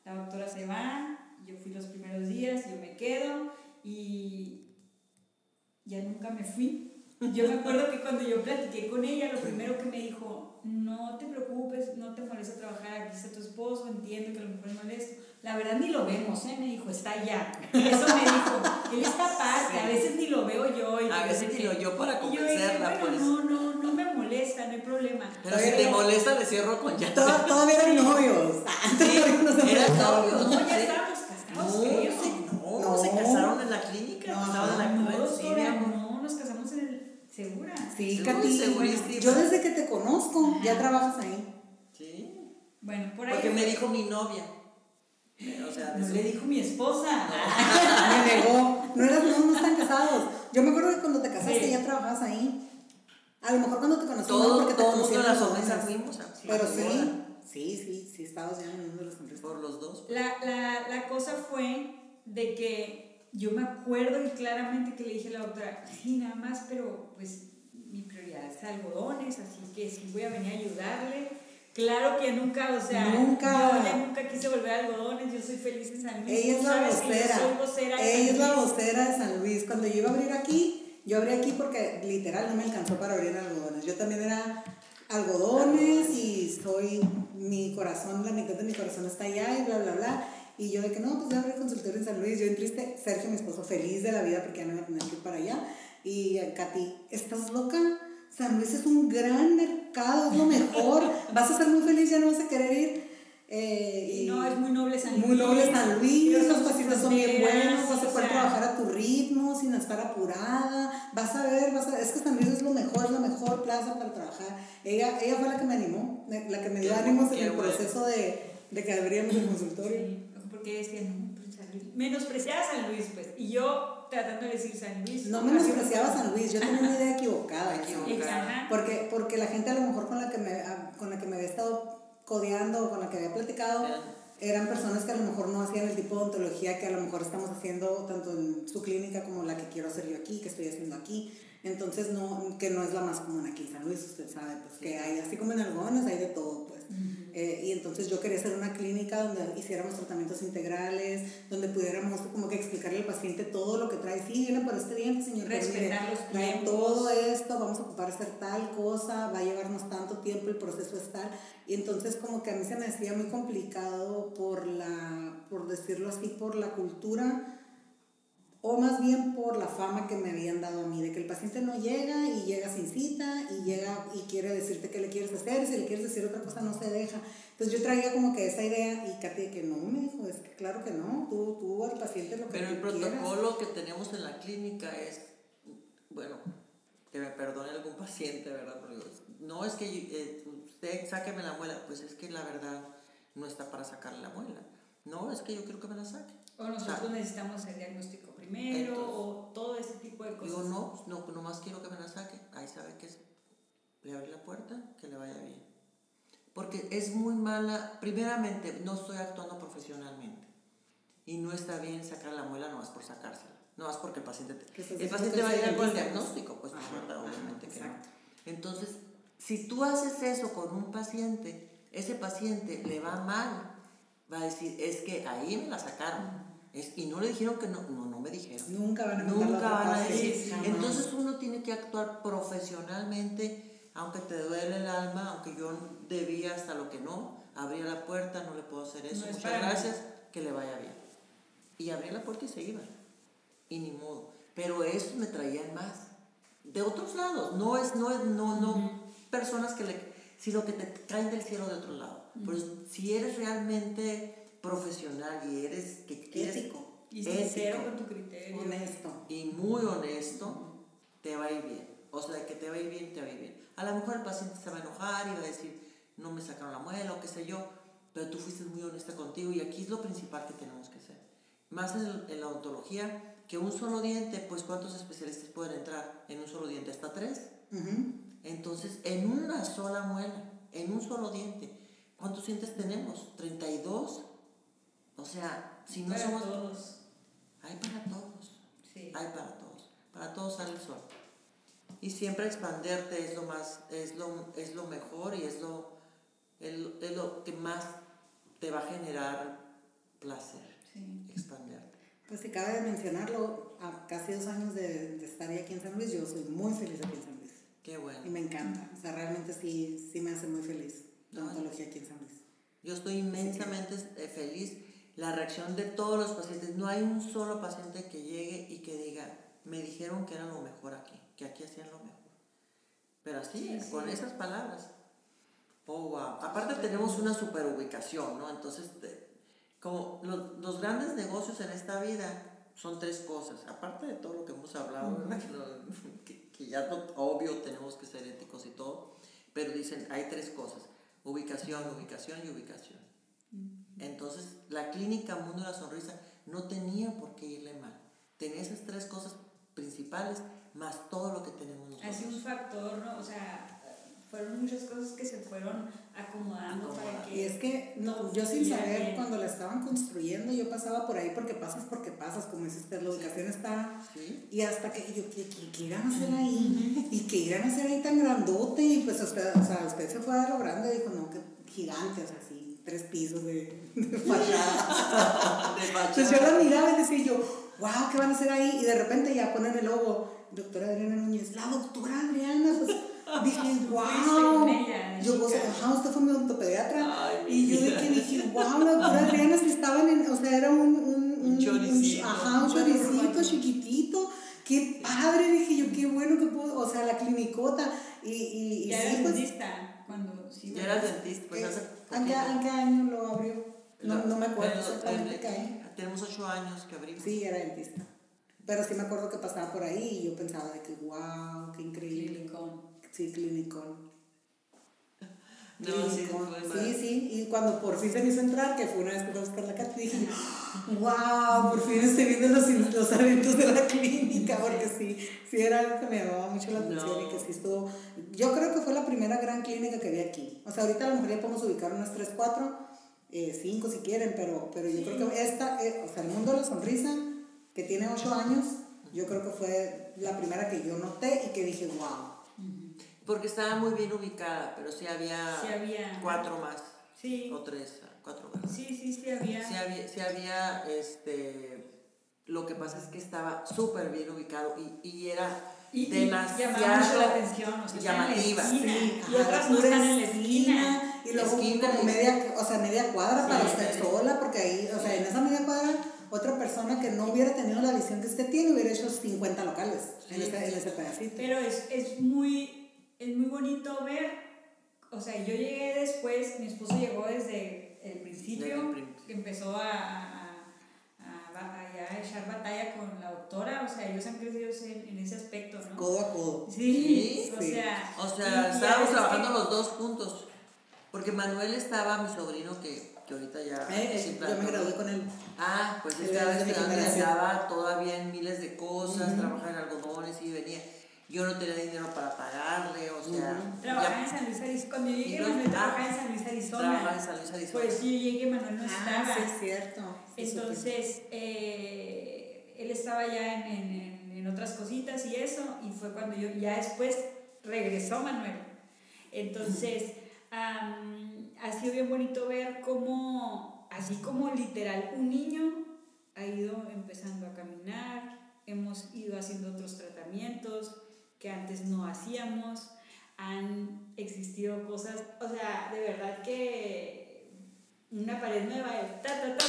la doctora se va, yo fui los primeros días, yo me quedo y ya nunca me fui. Yo me acuerdo que cuando yo platiqué con ella, lo primero que me dijo, no te preocupes, no te molesta trabajar, aquí está tu esposo, entiendo que a lo mejor es molesto. La verdad ni lo vemos, ¿eh? Me dijo, está allá. Eso me dijo, él está aparte, a veces ni lo veo yo. Y A veces ni qué". lo yo para Y yo dije, convencerla, bueno, pues. no, no, molesta, no hay problema. Pero si te molesta, le cierro con ya. Toda- Todavía eran novios. Sí, todavía no se eran novios. No, ya estábamos casados, No, creo. sí, no, No. se casaron en la clínica. No, estaban en la No, clínica. Nos casamos en el... ¿Segura? Sí, Seguro, Katy. Yo desde que te conozco, ya trabajas ahí. Sí. Bueno, por ahí... Porque me dijo mi novia. O sea, No le dijo mi esposa. Me negó. No, eras, no, no están casados. Yo me acuerdo que cuando te casaste Sí. ya trabajabas ahí. A lo mejor cuando te conocí no, todo, porque te todo el conocí mundo en las bodas. fuimos Pero sí, sí, sí, sí, estabas ya en el mundo de las sonrisas. Por los dos. La, la, la cosa fue de que yo me acuerdo y claramente que le dije a la doctora, sí, nada más, pero pues mi prioridad es algodones, así que sí voy a venir a ayudarle. Claro que nunca, o sea, Nunca. yo ya nunca quise volver a algodones, yo soy feliz en San Luis. Ella es la vocera. Ella San es la Luis. vocera de San Luis. Cuando yo iba a abrir aquí, yo abrí aquí porque literal no me alcanzó para abrir algodones. Yo también era algodones y soy, mi corazón, la mitad de mi corazón está allá y bla, bla, bla. Y yo de que no, pues ya abrí consultorio en San Luis. Yo en triste, Sergio, mi esposo, feliz de la vida porque ya no a tener que ir para allá. Y eh, Katy, ¿estás loca? San Luis es un gran mercado, es lo mejor. Vas a ser muy feliz, ya no vas a querer ir. Eh, y no, es muy noble San Luis. Muy noble San Luis, los pacientes son bien buenos, vas a poder o sea, trabajar a tu ritmo, sin estar apurada. Vas a ver, vas a, es que San Luis es lo mejor, es la mejor plaza para trabajar. Ella, ella fue la que me animó, la que me dio ánimos en el bueno. proceso de, de que abríamos el consultorio. Sí, porque decían, no, pues, San Luis. menospreciaba a San Luis, pues. Y yo tratando de decir San Luis. No menospreciaba a San Luis, yo tenía una idea equivocada. Equivocada. Porque, porque la gente a lo mejor con la que me, con la que me había estado codeando o con la que había platicado Eran- eran personas que a lo mejor no hacían el tipo de ontología que a lo mejor estamos haciendo tanto en su clínica como la que quiero hacer yo aquí, que estoy haciendo aquí. Entonces, no, que no es la más común aquí en San Luis, usted sabe, pues que hay, así como en Algodones, hay de todo, pues. Eh, y entonces yo quería hacer una clínica donde hiciéramos tratamientos integrales, donde pudiéramos como que explicarle al paciente todo lo que trae. Sí, viene por este diente, señor. mire, Respetar los trae todo esto, vamos a ocupar hacer tal cosa, va a llevarnos tanto tiempo, el proceso es tal. Y entonces como que a mí se me hacía muy complicado por la, por decirlo así, por la cultura o más bien por la fama que me habían dado a mí, de que el paciente no llega y llega sin cita y llega y quiere decirte qué le quieres hacer, si le quieres decir otra cosa no se deja. Entonces yo traía como que esa idea y Katy que no, me dijo, es que claro que no, tú, tú al paciente lo que Pero el tú quieras. protocolo que tenemos en la clínica es, bueno, que me perdone algún paciente, ¿verdad? Pero digo, no es que eh, usted sáqueme la muela, pues es que la verdad no está para sacarle la muela. No, es que yo quiero que me la saque. O nosotros O sea, necesitamos el diagnóstico primero, Entonces, o todo ese tipo de cosas. Digo, no, no, nomás quiero que me la saque. Ahí sabe que es. Le abrí la puerta, que le vaya bien. Porque es muy mala, primeramente, no estoy actuando profesionalmente. Y no está bien sacar la muela nomás por sacársela. Nomás porque el paciente... te- Que el paciente que va a ir con el diagnóstico, pues Ajá, no, ajá, obviamente que no. exacto. Entonces, si tú haces eso con un paciente, ese paciente le va mal, va a decir, es que ahí me la sacaron. Es, y no le dijeron que no, no, no me dijeron. Nunca van a Nunca van a decir. Entonces uno tiene que actuar profesionalmente, aunque te duele el alma, aunque yo debía hasta lo que no, abría la puerta, no le puedo hacer eso, No es muchas mí. gracias, que le vaya bien. Y abría la puerta y se iba. Y ni modo. Pero eso me traían más. De otros lados, no es, no es, no, no, personas que le, sino que te caen del cielo de otro lado. Pero si eres realmente profesional y eres que quieres Ético. y sincero ético, con tu criterio. Honesto. y muy honesto, te va a ir bien. O sea, que te va a ir bien, te va a ir bien. A lo mejor el paciente se va a enojar y va a decir, no me sacaron la muela o qué sé yo, pero tú fuiste muy honesta contigo y aquí es lo principal que tenemos que hacer. Más en, en la odontología, que un solo diente, pues ¿cuántos especialistas pueden entrar en un solo diente? ¿Hasta tres? Ujú. Entonces, en una sola muela, en un solo diente, ¿cuántos dientes tenemos? ¿32? O sea, si no Para somos... todos. Hay para todos. Sí. Hay para todos. Para todos sale el sol. Y siempre expanderte es lo más, es lo, es lo mejor y es lo, el- es lo que más te va a generar placer. Sí. Expanderte. Pues si cabe de mencionarlo, a casi dos años de, de estar ya aquí en San Luis, yo soy muy feliz aquí en San Luis. Qué bueno. Y me encanta. O sea, realmente sí, sí me hace muy feliz la Ay. odontología aquí en San Luis. Yo estoy inmensamente eh, feliz. La reacción de todos los pacientes. No hay un solo paciente que llegue y que diga, me dijeron que era lo mejor aquí, que aquí hacían lo mejor. Pero así, Sí, sí. con esas palabras. Oh, wow. Aparte tenemos una super ubicación, ¿no? Entonces, como los, los grandes negocios en esta vida son tres cosas. Aparte de todo lo que hemos hablado, ¿verdad? Que, que- ya obvio tenemos que ser éticos y todo, pero dicen, hay tres cosas. Ubicación, ubicación y ubicación. Entonces, la clínica Mundo de la Sonrisa no tenía por qué irle mal. Tenía esas tres cosas principales más todo lo que tenemos nosotros. Ha sido un factor, ¿no? O sea, fueron muchas cosas que se fueron acomodando para que... Y es que no, yo sin saber, bien. cuando la estaban construyendo, yo pasaba por ahí porque pasas porque pasas, como dice usted, la ubicación está... ¿Sí? Y hasta que yo, ¿qué, qué, qué irán a hacer ahí? ¿Y qué irán a hacer ahí tan grandote? Y pues usted, o sea, usted se fue a lo grande y dijo, no, que gigante, o sea, así, tres pisos de, de fachada. De Entonces yo la miraba y decía yo, wow, ¿qué van a hacer ahí? Y de repente ya ponen el logo, doctora Adriana Núñez, la doctora Adriana, pues dije, wow. Yo, pues, chica. ajá, usted fue mi ortopediatra. Ay, y yo que dije, wow, la doctora Adriana sí estaban en, o sea, era un, un, Un choricito. ajá, un choricito chiquitito. Qué padre, dije yo, qué bueno que pudo, o sea, la clinicota. Y, y, y sí, pues, dentista cuando sí. Ya dentista, pues hace ¿en, qué, en qué año lo abrió? No, no me acuerdo exactamente eh, qué año. Tenemos ocho años que abrimos. Sí, era dentista. Pero sí me acuerdo que pasaba por ahí y yo pensaba de que, wow, qué increíble. Clinicón. Sí, clinicón. No, sí, sí, sí, y cuando por fin se me hizo entrar, que fue una vez que fui a buscar la carta, dije, wow, por fin estoy viendo los, los eventos de la clínica, porque sí, sí era algo que me llamaba mucho la atención y que sí estuvo, yo creo que fue la primera gran clínica que vi aquí. O sea, ahorita a lo mejor ya podemos ubicar unas 3, 4, 5 si quieren, pero, pero yo creo que esta, eh, o sea, el mundo de la sonrisa, que tiene 8 años, yo creo que fue la primera que yo noté y que dije, wow. Porque estaba muy bien ubicada, pero sí había, Sí había. cuatro más. Sí. O tres, cuatro más. Sí, sí, sí había. Sí había, sí había, este, lo que pasa es que estaba súper bien ubicado y, y era Y, y demasiado llamaba mucho la atención, o sea, llamativa. Sí, y otras no están en la esquina. Y luego Esquina como y- media, o sea, media cuadra para Sí, usted sí. sola, porque ahí, o sea, en esa media cuadra, otra persona que no hubiera tenido la visión que usted tiene hubiera hecho 50 locales en, ese, en ese pedacito. Pero es, es, muy, es muy bonito ver, o sea, yo llegué después, mi esposo llegó desde el principio, que empezó a, a, a, a- echar batalla con la doctora, o sea, ellos han crecido en, en ese aspecto, ¿no? Codo a codo. Sí, Sí, o sí. sea. O sea, estábamos trabajando que- los dos juntos. Porque Manuel estaba, mi sobrino, que, que ahorita ya... Eh, eh, yo me gradué con él. Ah, pues Él estaba estudiando andaba todavía en miles de cosas, trabajaba en algodones y venía. Yo no tenía dinero para pagarle, o sea... Trabajaba en San Luis, Arizona. Cuando yo llegué, no- Manuel trabajaba en San Luis, Arizona. trabajaba en San Luis, Arizona. Pues yo llegué, Manuel no estaba. Ah, sí, es cierto. Sí. Entonces, eh, él estaba ya en, en, en- otras cositas y eso, y fue cuando yo, ya después regresó Manuel. Entonces, am, ha sido bien bonito ver cómo, así como literal, un niño ha ido empezando a caminar, hemos ido haciendo otros tratamientos que antes no hacíamos, han existido cosas, o sea, de verdad que una pared nueva, ta, ta, ta,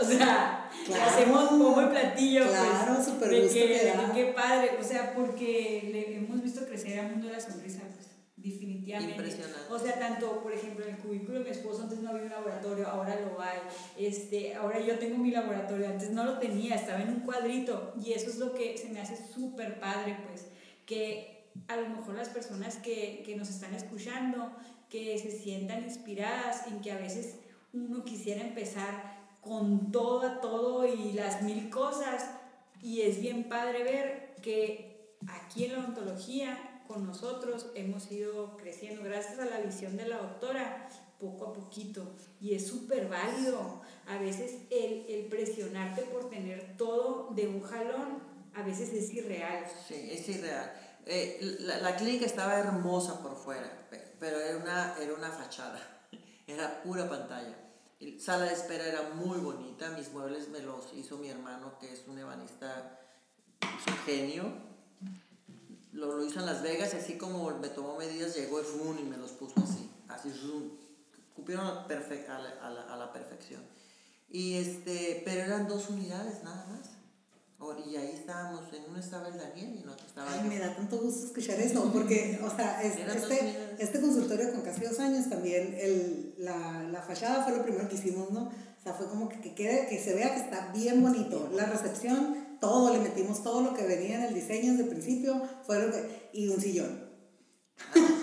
o sea, hacemos como el platillo, pues, claro, pues, super de, qué padre, o sea, porque le hemos visto crecer al mundo de la sonrisa definitivamente. Impresionante. O sea, tanto, por ejemplo, en el cubículo de mi esposo antes no había un laboratorio, ahora lo hay. Este, ahora yo tengo mi laboratorio, antes no lo tenía, estaba en un cuadrito y eso es lo que se me hace súper padre, pues, que a lo mejor las personas que, que nos están escuchando, que se sientan inspiradas en que a veces uno quisiera empezar con todo a todo y las mil cosas y es bien padre ver que aquí en la odontología con nosotros hemos ido creciendo gracias a la visión de la doctora poco a poquito y es súper válido. A veces el, el presionarte por tener todo de un jalón a veces es irreal. Sí, es irreal. Eh, la, la clínica estaba hermosa por fuera, pe- pero era una, era una fachada, era pura pantalla. Y sala de espera era muy bonita, mis muebles me los hizo mi hermano, que es un ebanista, genio. Lo, lo hizo en Las Vegas, y así como me tomó medidas, llegó y, fum, y me los puso así, así, cupieron a, perfe- a, la, a la- a la perfección. Y este, pero eran dos unidades nada más. Y ahí estábamos, en una estaba el Daniel y en otra estaba Ay, yo. me da tanto gusto escuchar eso, porque, o sea, es- este, este consultorio con casi dos años también, el, la, la fachada fue lo primero que hicimos, ¿no? O sea, fue como que, que, quede, que se vea que está bien bonito. La recepción, todo, le metimos todo lo que venía en el diseño desde el principio, fue lo que, y un sillón.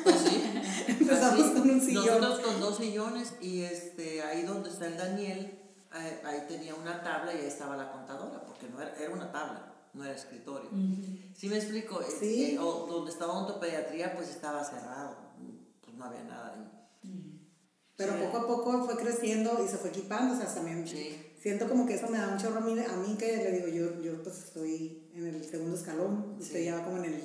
Pues sí. Empezamos Así. con un sillón. Nosotros con dos sillones y este, ahí donde está el Daniel, eh, ahí tenía una tabla y ahí estaba la contadora, porque no era, era una tabla, no era escritorio. ¿Sí me explico? Eh, Sí. eh, o donde estaba ontopediatría, pues estaba cerrado, pues no había nada ahí. Pero Sí. poco a poco fue creciendo y se fue equipando, o sea, también Sí. Siento como que eso me da un chorro a mí, a mí que le digo, yo, yo pues estoy en el segundo escalón, usted Sí. ya va como en el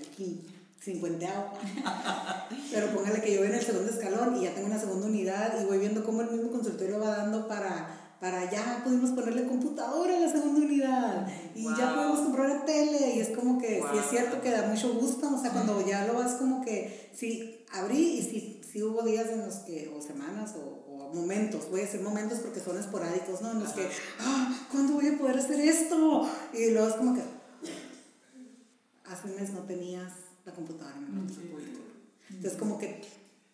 cincuenteavo, pero póngale que yo voy en el segundo escalón y ya tengo una segunda unidad y voy viendo cómo el mismo consultorio va dando para, para ya pudimos ponerle computadora a la segunda unidad y ya Wow. podemos comprar una tele y es como que sí es Wow. cierto que da mucho gusto, o sea, cuando ya lo vas como que sí abrí y sí, sí hubo días en los que, o semanas o momentos, voy a decir momentos porque son esporádicos, ¿no? En los que, ah, ¿cuándo voy a poder hacer esto? Y luego es como que, hace un mes no tenías la computadora en el público. Entonces como que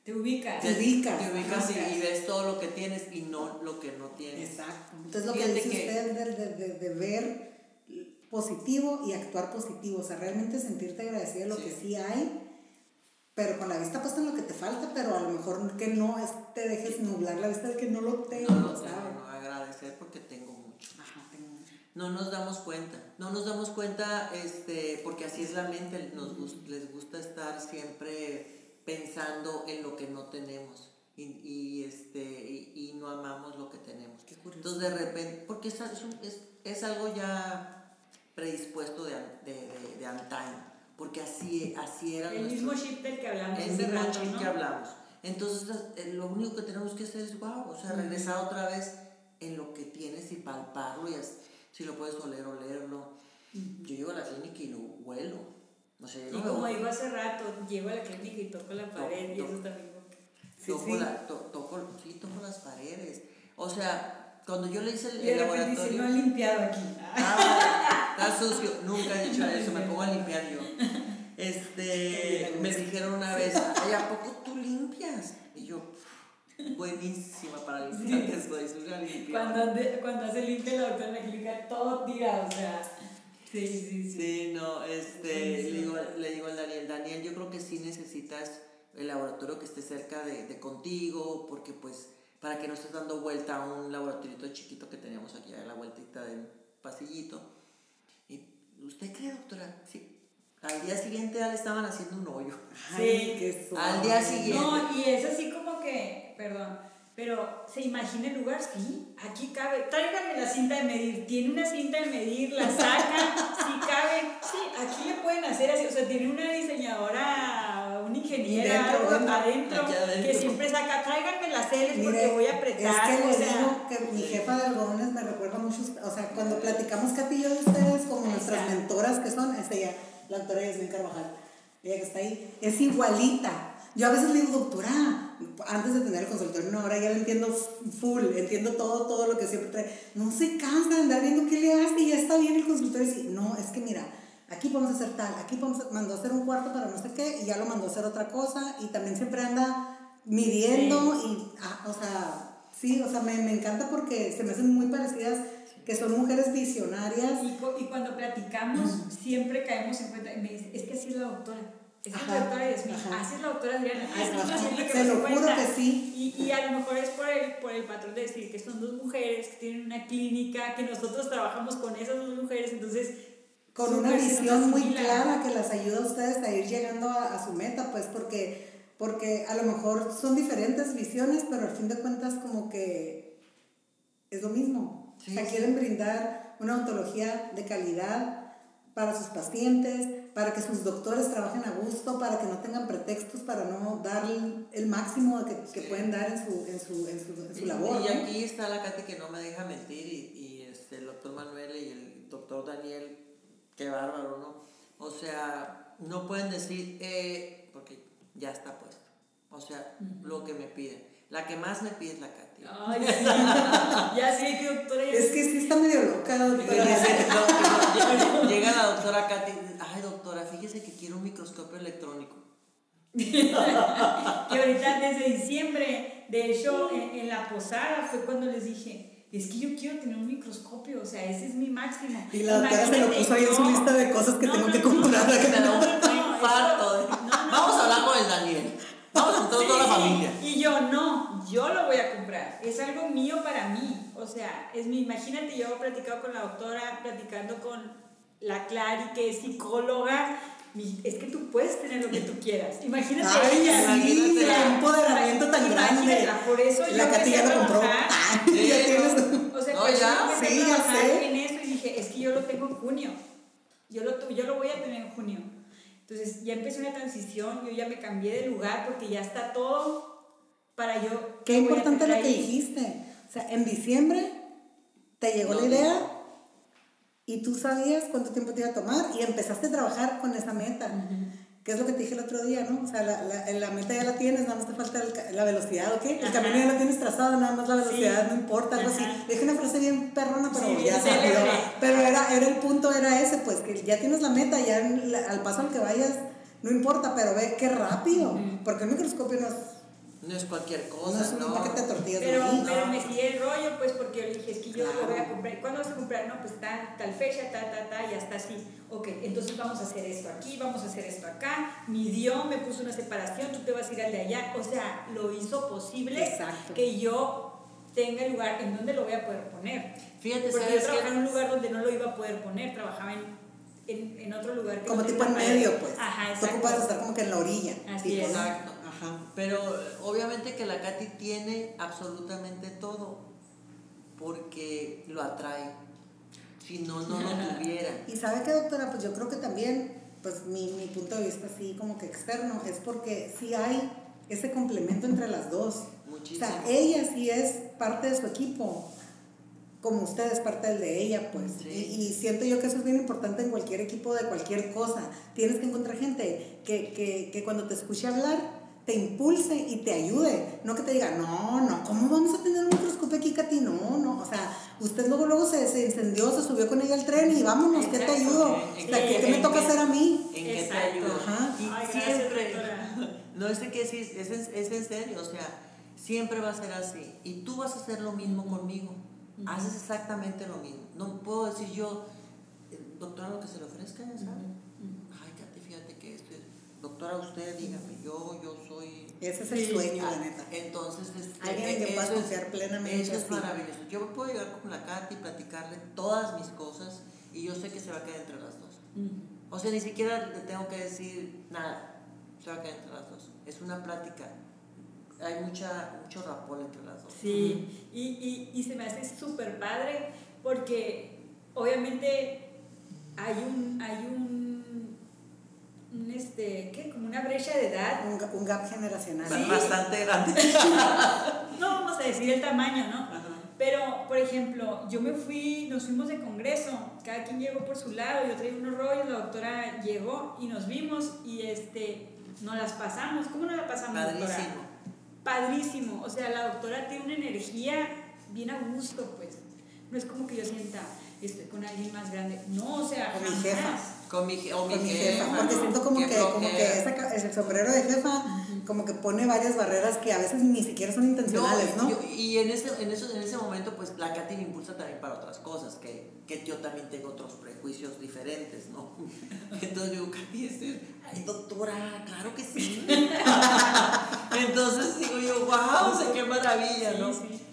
Te ubicas. Te ubicas. Te ubicas y, y ves todo lo que tienes y no lo que no tienes. Exacto. Entonces lo que Fíjate dice que- usted de, de, de, de ver positivo y actuar positivo, o sea, realmente sentirte agradecido de lo Sí. que sí hay, pero con la vista puesta en lo que te falta, pero a lo mejor que no es- te dejes nublar la vista de que no lo tengo, No, no, ¿sabes? no, agradecer porque tengo mucho. Ajá, tengo mucho. No nos damos cuenta, no nos damos cuenta, este, porque así es la mente, nos gus- les gusta estar siempre pensando en lo que no tenemos y, y, este, y, y no amamos lo que tenemos. Qué curioso. Entonces de repente, porque es, es, es, algo ya predispuesto de, de, de, de antaño, porque así, así era El mismo chip del que hablamos el mismo rato, chip ¿no? que hablamos. Entonces, eh, lo único que tenemos que hacer es, wow, o sea, regresar otra vez en lo que tienes y palparlo y as- si lo puedes oler, olerlo. Yo llego a la clínica y lo huelo. O sea, Y como digo hace rato, llego a la clínica y toco la pared y toco. eso también como que... Sí, toco, sí. la- to- toco, sí, toco las paredes. O sea, cuando yo le hice el, el dice, laboratorio... no he limpiado aquí. Ah, está sucio. Nunca he dicho eso, me pongo a limpiar yo. Este, me dijeron una vez, ay, ¿a poco tú limpias? Y yo, buenísima para limpiar, que soy, soy una limpiadora. Cuando, cuando hace limpia la doctora clínica, todo tira, o sea... Sí, sí, sí. Sí, no, este, le digo, le digo al Daniel, Daniel, yo creo que sí necesitas el laboratorio que esté cerca de, de contigo, porque pues, para que no estés dando vuelta a un laboratorio chiquito que teníamos aquí, a la vueltita del pasillito. Y, ¿usted cree, doctora? Sí. Al día siguiente ya le estaban haciendo un hoyo. Ay, qué Al día suave. siguiente. No, y es así como que, perdón, pero ¿se imagina el lugar? Sí, aquí cabe. Tráiganme la cinta de medir. Tiene una cinta de medir, la sacan, sí cabe. Sí, aquí le pueden hacer así. O sea, tiene una diseñadora, ingeniera, Dentro, algo dentro. adentro, que siempre saca, tráiganme las L's porque Mire, voy a apretar. Es que o le sea, digo que mi jefa de algodones me recuerda mucho, o sea, cuando platicamos Katy y yo de ustedes como nuestras Exacto. mentoras que son, es ella, la doctora Yasmin Carvajal, ella que está ahí, es igualita. Yo a veces le digo, doctora, antes de tener el consultorio, no, ahora ya lo entiendo full, entiendo todo, todo lo que siempre trae. No se cansa de andar viendo qué le hace y ya está bien el consultorio. Y dice, no, es que mira, aquí podemos hacer tal, aquí podemos, mandó hacer un cuarto para no sé qué y ya lo mandó hacer otra cosa y también siempre anda midiendo y, ah, o sea, sí, o sea, me, me encanta porque se me hacen muy parecidas, que son mujeres visionarias. Y, y cuando platicamos, siempre caemos en cuenta. Y me dice, es que así es la doctora. Es Ajá, la doctora Yasmin, así es la doctora Adriana. Ajá, Así es la siempre se lo juro que sí. Y, y a lo mejor es por el, por el patrón de decir que son dos mujeres que tienen una clínica, que nosotros trabajamos con esas dos mujeres, entonces. Con una visión muy clara que las ayuda a ustedes a ir llegando a, a su meta, pues porque, porque a lo mejor son diferentes visiones, pero al fin de cuentas como que es lo mismo. Sí, o sea, sí. quieren brindar una ontología de calidad para sus pacientes, para que sus doctores trabajen a gusto, para que no tengan pretextos, para no dar el, máximo que, que pueden dar en su, en su, en su, en su Y- labor. Y, aquí está la Katy que no me deja mentir y, y este, el doctor Manuel y el doctor Daniel, qué bárbaro, ¿no? O sea, no pueden decir, eh, porque ya está puesto. O sea, lo que me piden. La que más me pide es la Katy. Ay, sí. ya sé que doctora Es que sí está medio loca, doctora. no, no, llega, llega la doctora Katy y dice, ay doctora, fíjese que quiero un microscopio electrónico. que ahorita desde diciembre, de hecho, en, en la posada fue cuando les dije, es que yo quiero tener un microscopio, o sea, ese es mi máximo. Y la doctora se lo puso ahí en su lista de cosas que No, tengo no, que no, comprar. Me da un No, infarto. no, no. Vamos a hablar con el Daniel. Vamos con toda la Sí, familia. Y yo no, yo lo voy a comprar. Es algo mío para mí. O sea, es mi, imagínate, yo he platicado con la doctora, platicando con la Clary, que es psicóloga. Es que tú puedes tener lo que tú quieras. Imagínate Ay, ella. sí, qué empoderamiento tan grande. Por eso La Katy ya lo compró. ya tienes. O sea, No, ya. yo Sí, a ya sé. en eso y dije, es que yo lo tengo en junio. Yo lo, yo lo voy a tener en junio. Entonces ya empecé una transición, yo ya me cambié de lugar porque ya está todo para yo. Qué importante lo que ahí. dijiste. O sea, en diciembre te llegó No, la idea y tú sabías cuánto tiempo te iba a tomar y empezaste a trabajar con esa meta. Que es lo que te dije el otro día, ¿no? O sea, la, la, la meta ya la tienes, nada más te falta el la velocidad, ¿ok? El Ajá. camino ya lo tienes trazado, nada más la velocidad, Sí. no importa, algo así. Dije una frase bien perrona, pero Sí, ya célebre. Pero era, era el punto, era ese, pues, que ya tienes la meta, ya en al paso al que vayas, no importa, pero ve qué rápido. Porque el microscopio no es, No es cualquier no cosa, es un ¿no? paquete de tortillas Pero, pero me sigue el rollo, pues, porque yo le dije, es que yo lo voy a comprar. ¿Cuándo vas a comprar? No, pues tal, tal fecha, tal, tal, tal, y hasta así. Ok, entonces vamos a hacer esto aquí, vamos a hacer esto acá. Midió, me puso una separación, tú te vas a ir al de allá. O sea, lo hizo posible Exacto. que yo tenga el lugar en donde lo voy a poder poner. Fíjate, Porque yo ¿sabes trabajaba en un lugar donde no lo iba a poder poner, trabajaba en, en, en otro lugar. que Como no tipo en medio, pues. Ajá, Tú exacto. ocupas estar como que en la orilla. Así tipo, es. ¿no? Exacto. Ajá. Pero eh, obviamente que la Katy tiene absolutamente todo, porque lo atrae. Si no, no lo tuviera. Y sabe qué, doctora, pues yo creo que también, pues mi, mi punto de vista así como que externo, es porque sí hay ese complemento entre las dos. Muchísimo. O sea, ella sí es parte de su equipo, como usted es parte del de ella, pues. Sí. Y, y siento yo que eso es bien importante en cualquier equipo de cualquier cosa. Tienes que encontrar gente que, que, que cuando te escuche hablar te impulse y te ayude. No que te diga, no, no, ¿cómo vamos a tener un microscopio aquí, Katy? No, no. O sea, usted luego, luego se, se encendió, se subió con ella al tren y vámonos, ¿qué te Exacto. ayudo? ¿En O sea, ¿qué, qué- qué me toca qué- hacer a mí? ¿En qué te Exacto. ayuda? Ajá. Y Ay, gracias, siempre, no es de que sí, es, en- es en serio, o sea, siempre va a ser así. Y tú vas a hacer lo mismo conmigo. Haces exactamente lo mismo. No puedo decir yo, eh, doctora, lo que se le ofrezca, ya sabe. Ay, Katy, fíjate que esto, doctora, usted dígame, yo, yo soy... Ese es el sueño, la neta. Entonces, este, Alguien puedas es- confiar plenamente, Eso es maravilloso. Yo puedo llegar con la Katy y platicarle todas mis cosas y yo sé que se va a quedar entre las dos. O sea, ni siquiera le tengo que decir nada. Se va a quedar entre las dos. Es una plática. Hay mucha, mucho rapor entre las dos. Sí, y, y, y se me hace súper padre porque obviamente hay un, hay un, un, este, ¿qué? Como una brecha de edad. Un, un gap generacional. Sí. Bastante grande. No vamos a decir el tamaño, ¿no? Pero, por ejemplo, yo me fui, nos fuimos de congreso, cada quien llegó por su lado, yo traía unos rollos, la doctora llegó y nos vimos y este, nos las pasamos. ¿Cómo nos la pasamos, doctora? Padrísimo. padrísimo. O sea, la doctora tiene una energía bien a gusto, pues. No es como que yo sienta, estoy con alguien más grande. No, o sea, Con mi jamás. jefa. Con mi, o mi con jefa. jefa, porque siento como que, como que esa el sombrero de jefa como que pone varias barreras que a veces ni siquiera son intencionales, ¿no? yo- y en ese, en, eso, en ese momento, pues la Katy me impulsa también para otras cosas, que, que yo también tengo otros prejuicios diferentes, ¿no? Entonces yo digo, Katy, este, ay, doctora, claro que sí. Entonces digo yo, wow, o sea, qué maravilla, ¿no?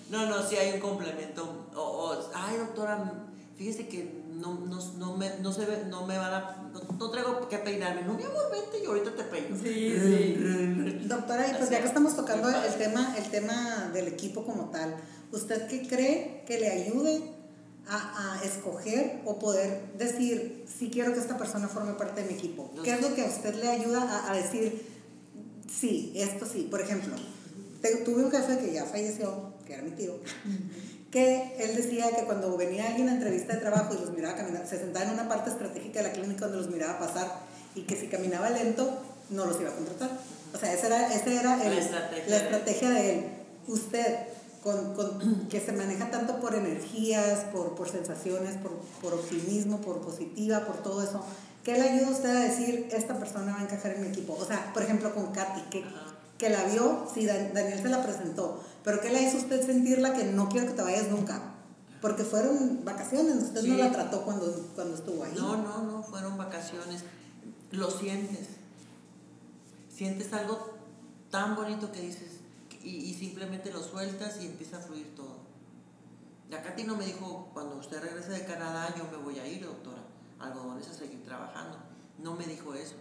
No, no, sí hay un complemento. O, o, ay, doctora, fíjese que no, no, no, me, no, se ve, no me van a. No, no traigo que peinarme. No, mi amor, vente y ahorita te peino. Sí, sí. Doctora, y pues ya que estamos tocando el tema, el tema del equipo como tal, ¿usted qué cree que le ayude a, a escoger o poder decir si quiero que esta persona forme parte de mi equipo? ¿Qué es lo que a usted le ayuda a, a decir sí, esto sí? Por ejemplo, te- tuve un jefe que ya falleció, que era mi tío, que él decía que cuando venía alguien a entrevista de trabajo y los miraba caminar, se sentaba en una parte estratégica de la clínica donde los miraba pasar y que si caminaba lento no los iba a contratar. O sea, esa era, ese era el- La estrategia la de él. estrategia de él. Usted, con, con- que se maneja tanto por energías, por, por sensaciones, por, por optimismo, por positiva, por todo eso, ¿qué le ayuda a usted a decir, esta persona va a encajar en mi equipo? O sea, por ejemplo, con Katy, que, que la vio, sí, Dan- Daniel se la presentó, pero ¿qué le hizo usted sentirla que no quiero que te vayas nunca? Porque fueron vacaciones, usted no la trató cuando, cuando estuvo ahí. No, no, no, fueron vacaciones. Lo sientes. Sientes algo tan bonito que dices y, y simplemente lo sueltas y empieza a fluir todo. La Katy no me dijo, cuando usted regrese de Canadá, yo me voy a ir, doctora, algodones a seguir trabajando. No me dijo eso.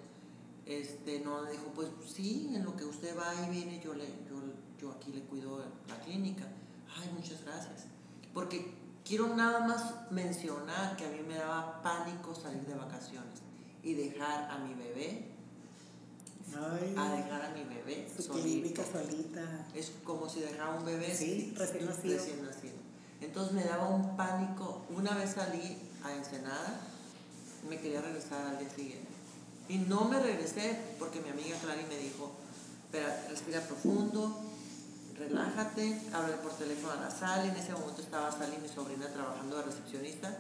Este, no me dijo, pues sí, en lo que usted va y viene, yo, le, yo, aquí le cuido la clínica. Ay, muchas gracias. Porque quiero nada más mencionar que a mí me daba pánico salir de vacaciones y dejar a mi bebé, Ay, a dejar a mi bebé su solito. clínica solita. Es como si dejara un bebé Sí, recién nacido. recién nacido. Entonces me daba un pánico. Una vez salí a Ensenada, me quería regresar al día siguiente. Y no me regresé porque mi amiga Clary me dijo, respira profundo, relájate, habla por teléfono a la Sally. En ese momento estaba Sally, mi sobrina, trabajando de recepcionista.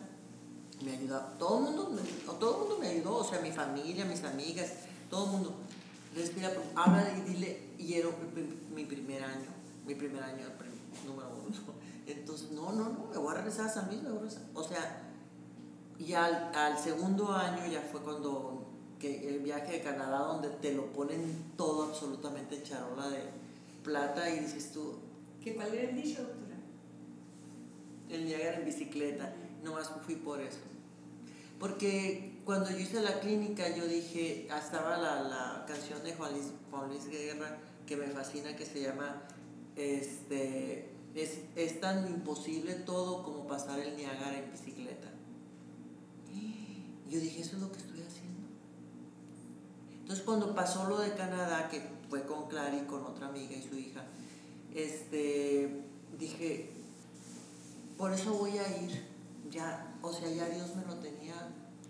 Me ayudaba, todo el mundo, me- todo mundo me ayudó, o sea, mi familia, mis amigas, todo el mundo. Respira, habla y dile, y era mi, primer año, mi primer año, número uno. Entonces, no, no, no, me voy a regresar a San Luis, me voy a regresar. O sea, y al, al segundo año ya fue cuando que el viaje de Canadá donde te lo ponen todo absolutamente en charola de plata y dices tú, ¿Qué cuál era el dicho, doctora? el Niágara en bicicleta, nomás fui por eso. Porque cuando yo hice la clínica yo dije, ah, estaba la, la canción de Juan Luis, Juan Luis Guerra que me fascina, que se llama, este, es, es tan imposible todo como pasar el Niágara en bicicleta. Y yo dije, eso es lo que estoy haciendo. Entonces cuando pasó lo de Canadá, que fue con Clary, con otra amiga y su hija, este, dije, por eso voy a ir, ya, o sea, ya Dios me lo tenía,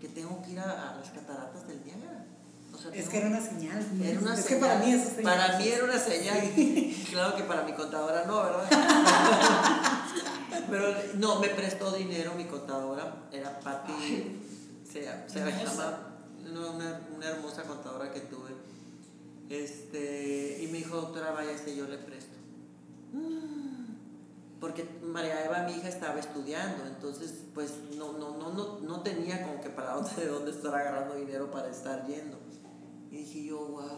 que tengo que ir a, a las cataratas del Niágara. O sea, Es tengo- que era una señal. era una es señal. que para mí eso. Para mí era una señal. Claro que para mi contadora no, ¿verdad? Pero no, me prestó dinero mi contadora, era Patti, se, se llama, una, una hermosa contadora que tuve. Este, y me dijo, doctora, váyase, yo le presto. Mm, Porque María Eva, mi hija, estaba estudiando, entonces pues no, no, no, no, no tenía como que para dónde, de dónde estar agarrando dinero para estar yendo. Y dije yo, wow,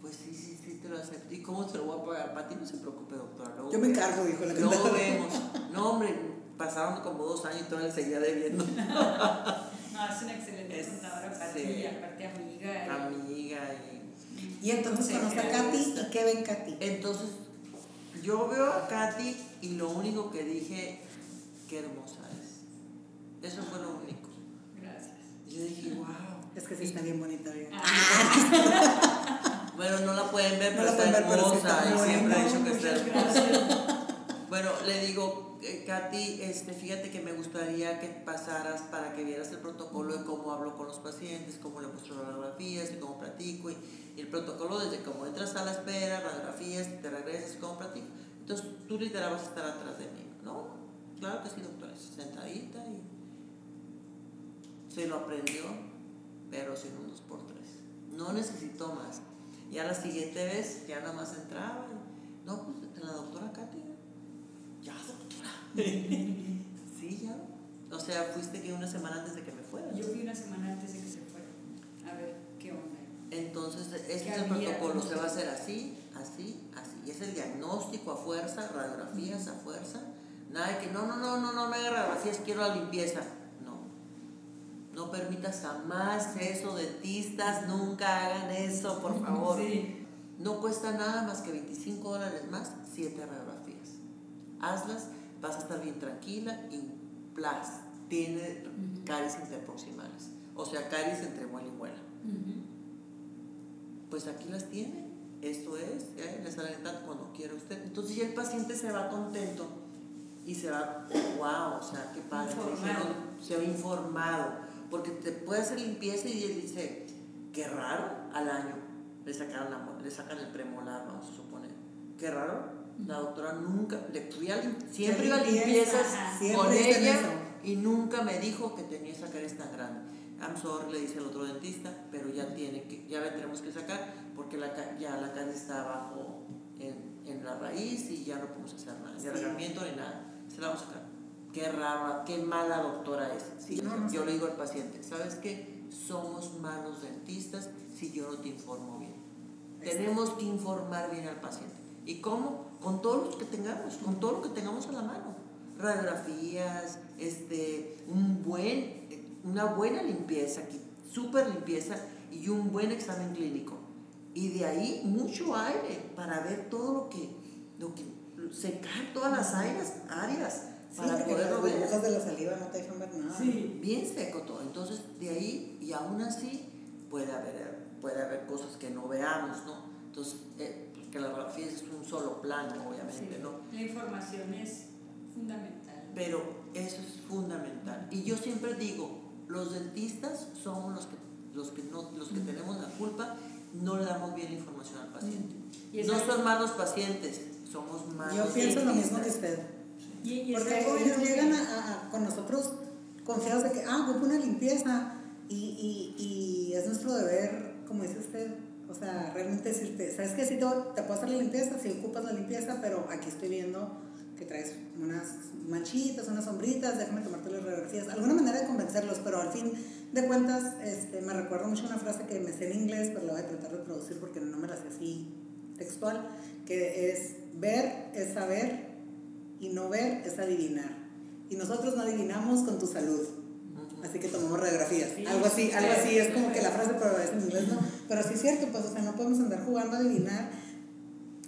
pues sí, sí, sí, te lo acepto. ¿Y cómo te lo voy a pagar? Para ti no se preocupe, doctora. luego Yo me vemos". encargo, dijo la Luego contadora. vemos. No, hombre, pasaron como dos años y todavía le seguía debiendo. No, es una excelente Es- contadora para sí. ti, aparte amiga. y- Amiga y... Y entonces conoce a Katy y ¿qué ven Katy? Entonces, yo veo a Katy y lo único que dije, qué hermosa es. Eso fue lo único. Gracias. Y yo dije, wow. Es que sí está bien bonita, bien. Ah, Bueno, no la pueden ver, No pero está pero hermosa. está y siempre he dicho que está hermosa. gracias. Bueno, le digo, eh, Katy, este, fíjate que me gustaría que pasaras para que vieras el protocolo de cómo hablo con los pacientes, cómo le muestro radiografías y cómo platico. Y, y el protocolo desde cómo entras a la espera, radiografías, te regresas platico. Entonces tú literal vas a estar atrás de mí. No, claro que sí, doctora, sentadita y se lo aprendió, pero sin un 2 por 3 No necesitó más. Ya la siguiente vez ya nada más entraba. y, no, pues la doctora Katy. Ya, doctora. sí, ya. O sea, fuiste que una semana antes de que me fuera. Yo fui una semana antes de que se fuera. A ver, ¿qué onda? Entonces, este es ¿Qué el protocolo. Se va a hacer así, así, así. Y es el diagnóstico a fuerza, radiografías a fuerza. Nada de que no, no, no, no, no me haga radiografías, quiero la limpieza. No. No permitas jamás eso, dentistas, nunca hagan eso, por favor. Sí. No cuesta nada más que 25 dólares más, 7 radiografías. Hazlas, vas a estar bien tranquila y plas, tiene caries interproximales. O sea, caries entre muela y muela. Pues aquí las tiene. Esto es, ¿eh? le sale tanto cuando quiera usted. Entonces ya el paciente se va contento y se va, wow, o sea, qué padre. Informado. se va informado. Porque te puede hacer limpieza y él dice, qué raro, al año le sacan, la, le sacan el premolar, vamos a suponer. Qué raro, la doctora nunca, le fui a siempre iba a limpieza, limpiezas con ella y nunca me dijo que tenía esa caries tan grande. I'm sorry, le dice el otro dentista, pero ya tiene que, ya la tenemos que sacar porque la, ya la caries está abajo en, en la raíz y ya no podemos hacer nada, ni arreglamiento ni nada. Se la vamos a sacar. Qué rara, qué mala doctora es. Sí, No, no yo le digo al paciente, ¿sabes qué? Somos malos dentistas si yo no te informo bien. Exacto. Tenemos que informar bien al paciente. ¿Y cómo? Con todo lo que tengamos, con todo lo que tengamos a la mano. Radiografías, este, un buen, una buena limpieza, súper limpieza y un buen examen clínico. Y de ahí mucho aire para ver todo lo que, lo que secar todas las áreas, áreas Sí, para poderlo las burbujas de la saliva no te dejan ver nada. Sí. bien seco todo. Entonces, de ahí, y aún así, puede haber, puede haber cosas que no veamos, ¿no? Entonces, eh, pues, que la radiografía es un solo plano, obviamente, Sí. ¿no? La información es fundamental. pero eso es fundamental. Y yo siempre digo, los dentistas somos los que, los que, no, los que tenemos la culpa, no le damos bien la información al paciente. Y no son malos pacientes, somos malos Yo pienso lo mismo que usted. Y, y es Porque ellos que- llegan a, a- con nosotros confiados de que, ah, ocupo una limpieza y, y, y es nuestro deber, como dice usted, o sea, realmente decirte, ¿sabes qué? Si te, te puedo hacer la limpieza, si ocupas la limpieza, pero aquí estoy viendo que traes unas manchitas, unas sombritas, déjame tomarte las radiografías. Alguna manera de convencerlos, pero al fin de cuentas este, me recuerdo mucho una frase que me sé en inglés, pero la voy a tratar de traducir porque no me la sé así textual, que es ver es saber y no ver es adivinar. Y nosotros no adivinamos con tu salud. Así que tomamos radiografías. Sí, algo así, algo sí, así. Es como que la frase, pero es en inglés, ¿no? Pero sí es cierto, pues, o sea, no podemos andar jugando a adivinar.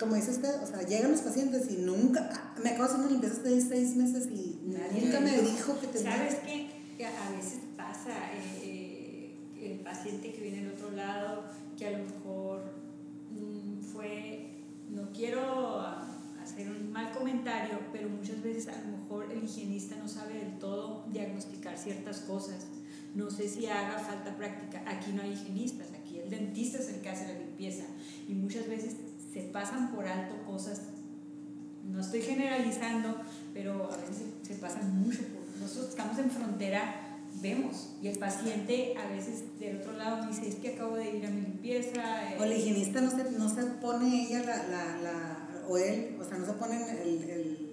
Como dice usted, o sea, llegan los pacientes y nunca. Me acabo de hacer una limpieza hace seis meses y Nadie nunca me dijo. que tenía. ¿Sabes qué? Que a veces pasa eh, eh, el paciente que viene del otro lado, que a lo mejor mm, fue, no quiero hacer un mal comentario, pero muchas veces a lo mejor el higienista no sabe del todo diagnosticar ciertas cosas. No sé si haga falta práctica. Aquí no hay higienistas, aquí el dentista es el que hace la limpieza. Y muchas veces se pasan por alto cosas no estoy generalizando, pero a veces se, pasan mucho por nosotros estamos en frontera, vemos, y el paciente a veces del otro lado me dice, es que acabo de ir a mi limpieza. eh, O el higienista no se, no se pone ella la, la, la, o él, o sea, no se pone el, el,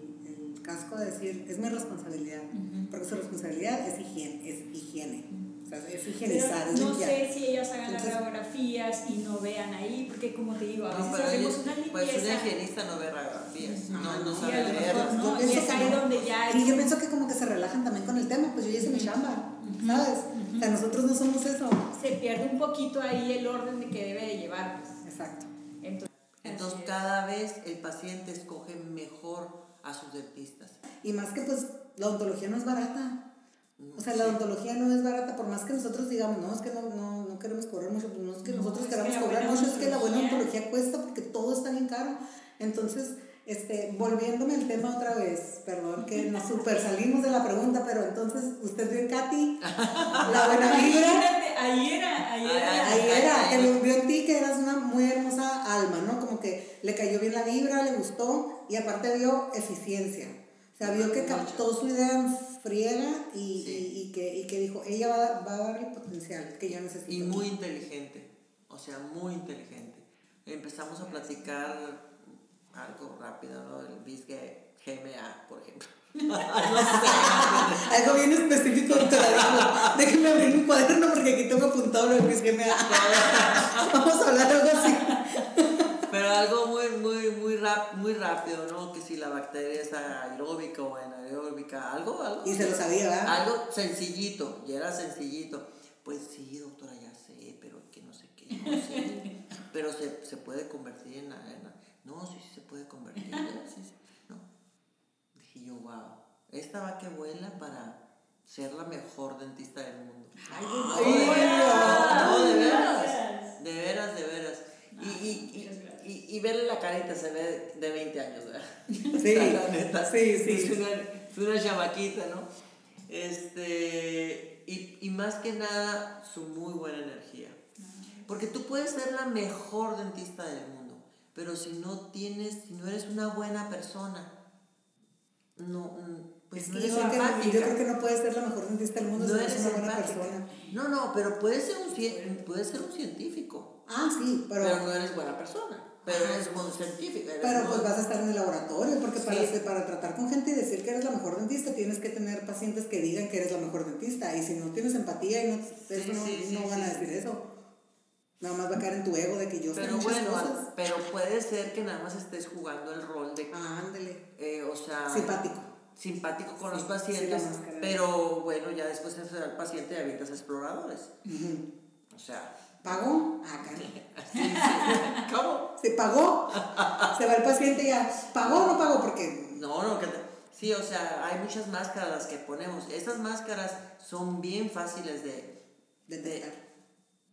casco de decir, es mi responsabilidad. Ujú. Porque su responsabilidad es higiene, es higiene. O sea, es pero higienizar, es no sé si ellas hagan las radiografías y no vean ahí, porque como te digo, a veces hacemos ellos- una pues un limpieza. higienista no ve radiografías, no, no no. y sabe a lo leer. mejor no, Yo y pienso es que ahí no. donde ya hay Y yo pienso que como que se relajan también con el tema, pues yo ya hice mi chamba, ¿sabes? O sea, nosotros no somos eso. se pierde un poquito ahí el orden de que debe de llevar. pues. Exacto. Entonces, Entonces cada vez el paciente escoge mejor a sus dentistas. Y más que pues la odontología no es barata. O sea, la odontología no es barata, por más que nosotros digamos, no, es que no, no, no queremos cobrar mucho, pues no es que No, nosotros es queramos cobrar mucho, es que la buena odontología- cuesta porque todo está bien caro. Entonces, este, volviéndome al tema otra vez, perdón que nos super salimos de la pregunta, pero entonces, ¿usted vio en Katy la buena vibra? Ahí era, ahí era. Ahí era, que lo vio en ti que eras una muy hermosa alma, ¿no? Como que le cayó bien la vibra, le gustó y aparte vio eficiencia. O sea, vio que captó su idea en friega y, Sí. y, y que, y que dijo, ella va, va a dar el potencial que yo necesito. Y muy inteligente, o sea, muy inteligente. Empezamos a platicar algo rápido, ¿no? El bisque GMA, por ejemplo. Algo bien específico, doctora, dijo, déjeme abrir mi cuaderno porque aquí tengo apuntado lo del mis GMA. Vamos a hablar algo así. Pero algo muy, muy, muy, rap, muy rápido, ¿no? Que si la bacteria es aeróbica o anaeróbica, algo, algo. Y se lo sabía, ¿verdad? Algo sencillito, y era sencillito. Pues sí, doctora, ya sé, pero que no sé qué, no sé. Pero se, se puede convertir en, en- No, sí, sí se puede convertir. sí, sí, no. Dije yo, wow, esta va que vuela para ser la mejor dentista del mundo. Ay, No, de veras, no, de veras. De veras, de veras. Y. y, y verle la carita se ve de 20 años, ¿verdad? Sí, La neta. sí, sí. Es una, es una chamaquita, ¿no? Este, y, y más que nada, su muy buena energía. Porque tú puedes ser la mejor dentista del mundo, pero si no tienes, si no eres una buena persona, no, mm, pues Es no eres yo, creo que, yo creo que no puedes ser la mejor dentista del mundo No si no eres una buena persona. No, no, pero puedes ser un, puedes ser un científico, Ah, sí, pero, pero, no eres buena persona. Pero eres muy científica. eres pero muy- pues vas a estar en el laboratorio, porque para, Sí. para tratar con gente y decir que eres la mejor dentista, tienes que tener pacientes que digan que eres la mejor dentista. Y si no tienes empatía y no, eso no, sí, sí, no van a sí. decir eso. Nada más va a caer en tu ego de que yo Pero bueno, cosas. pero puede ser que nada más estés jugando el rol de, Ah, ándale. eh, o sea, Simpático. simpático con Sí, los sí, pacientes, máscara. pero bueno, ya después se da el paciente y avientas exploradores. O sea, ¿Pagó? Ah, caray. ¿cómo? ¿Se pagó? Se va el paciente y ya. ¿Pagó o no pagó? Porque. No, no, que sí, o sea, hay muchas máscaras las que ponemos. Estas máscaras son bien fáciles de, Detectar.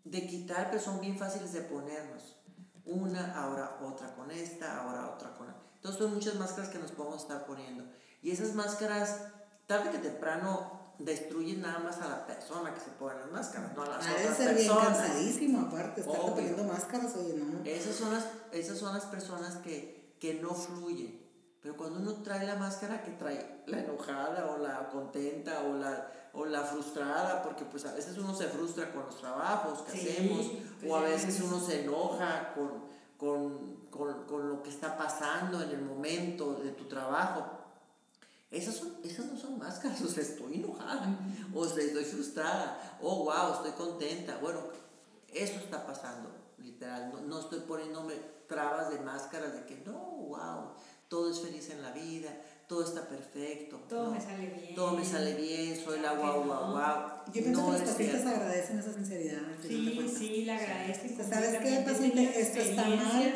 de quitar, pero son bien fáciles de ponernos. Una, ahora otra con esta, ahora otra con Entonces son muchas máscaras que nos podemos estar poniendo. Y esas máscaras tarde que temprano destruyen nada más a la persona que se pone las máscaras, no a las de otras ser bien personas. cansadísimo, aparte, estar poniendo máscaras, oye, no. Esas son las, esas son las personas que, que no fluyen. Pero cuando uno trae la máscara que trae la enojada o la contenta o la, o la frustrada, porque pues a veces uno se frustra con los trabajos que Sí, hacemos, pues o a veces uno se enoja con, con, con, con lo que está pasando en el momento de tu trabajo. Esas, son, esas no son máscaras, o sea, estoy enojada, o sea, estoy frustrada, o wow, estoy contenta. Bueno, eso está pasando, literal. No, no estoy poniéndome trabas de máscaras de que no, wow, todo es feliz en la vida, todo está perfecto. Todo no, me sale bien. Todo me sale bien, soy la Claro wow, wow. Yo pienso no que los es pacientes agradecen esa sinceridad. Sí, sí, le agradezco. ¿Sabes qué, paciente? Esto está mal.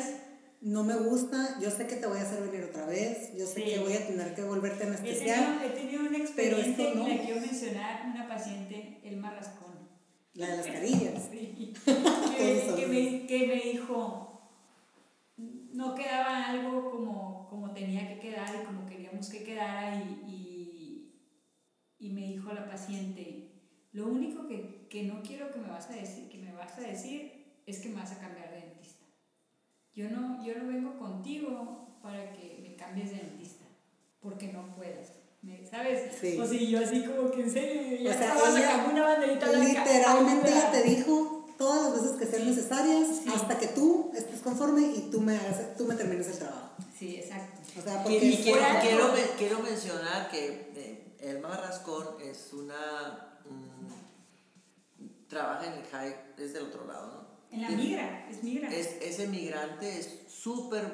No me gusta, yo sé que te voy a hacer venir otra vez, yo sé Sí. que voy a tener que volverte a He anestesiar. tenido, he tenido una experiencia no. y la quiero mencionar, una paciente, Elma Rascón. La de las carillas. Sí. Que, me, que me dijo, no quedaba algo como, como tenía que quedar y como queríamos que quedara y, y, y me dijo la paciente, lo único que, que no quiero que me vas a decir, que me vas a decir es que me vas a cambiar de. Yo no, yo no vengo contigo para que me cambies de dentista, porque no puedes. ¿Sabes? Sí. O sea, yo así como que en serio, ya O sea, estaba ella sacando una banderita. Literalmente ella te dijo todas las veces que sean Sí. necesarias Sí. hasta que tú estés conforme y tú me, hagas, tú me termines el trabajo. Sí, exacto. O sea, Y, porque y quiero, quiero, quiero mencionar que eh, Elma Rascón es una. mm, trabaja en el high desde el otro lado, ¿no? En la migra, es migra. Es, es emigrante, es súper,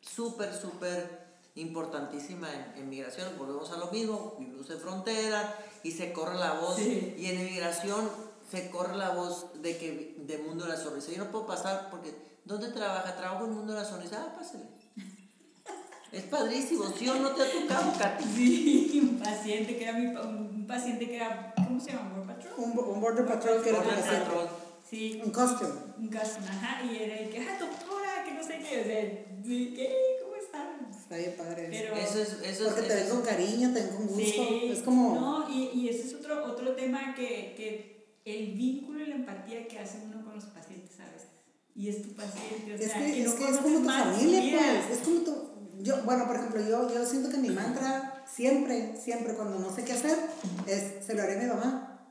súper, súper importantísima en, en migración. Volvemos a lo mismo, vivimos en frontera y se corre la voz. Sí. Y en emigración se corre la voz de que de Mundo de la Sonrisa. Yo no puedo pasar porque, ¿dónde trabaja? Trabajo en Mundo de la Sonrisa. Ah, pásale. Es padrísimo, ¿sí o no te ha tocado, Katy? Sí, un paciente que era mi un paciente que era, ¿cómo se llama? ¿Border Patrol? un, un border patrol que era tu Border paciente. Patrol. Sí, Un costume. un caso, ajá, y era el que, ah, doctora, que no sé qué, o sea, ¿qué? ¿Cómo están? Está bien padre. Pero, Eso es, eso Porque es, te ven con es- cariño, te ven con gusto. sí, es como. No, y, y ese es otro, otro tema que, que el vínculo y la empatía que hace uno con los pacientes, ¿sabes? Y es tu paciente, o Es sea, que, que es, no que es como tu familia, vida. pues. Es como tu. Yo, bueno, por ejemplo, yo, yo siento que mi mantra, siempre, siempre, cuando no sé qué hacer, es: se lo haré a mi mamá,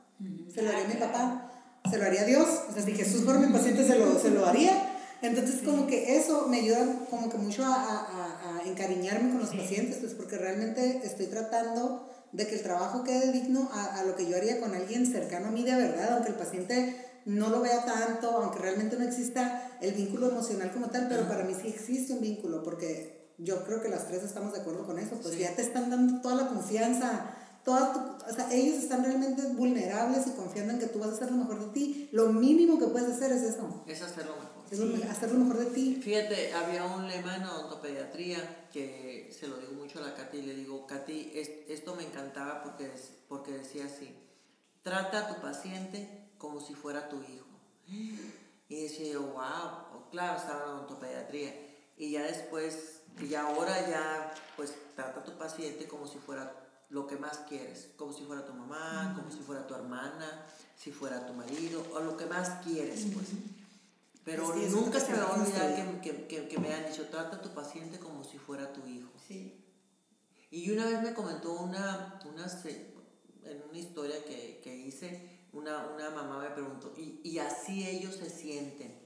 se lo haría a mi papá, se lo haría a Dios. O sea, si Jesús fuera mi paciente, se lo, se lo haría. Entonces, como que eso me ayuda como que mucho a, a, a- encariñarme con los pacientes, pues porque realmente estoy tratando de que el trabajo quede digno a, a lo que yo haría con alguien cercano a mí de verdad, aunque el paciente no lo vea tanto, aunque realmente no exista el vínculo emocional como tal, pero para mí sí existe un vínculo, porque yo creo que las tres estamos de acuerdo con eso, pues Sí. ya te están dando toda la confianza, toda tu- o sea, ellos están realmente vulnerables y confiando en que tú vas a hacer lo mejor de ti. Lo mínimo que puedes hacer es eso, es hacerlo mejor. es lo me- hacer lo mejor de ti. Fíjate, había un lema en odontopediatría que se lo digo mucho a la Katy y le digo, Katy, es- esto me encantaba porque, es- porque decía así, trata a tu paciente como si fuera tu hijo. Y decía yo, wow, claro, estaba en odontopediatría. Y ya después, y ahora ya, pues trata a tu paciente como si fuera lo que más quieres, como si fuera tu mamá, como si fuera tu hermana, si fuera tu marido, o lo que más quieres, pues. Pero Es que es nunca se me va a olvidar ahí. que, que, que, que me han dicho, trata a tu paciente como si fuera tu hijo. Sí, Y una vez me comentó una, una en una historia que, que hice, una, una mamá me preguntó, y, y así ellos se sienten.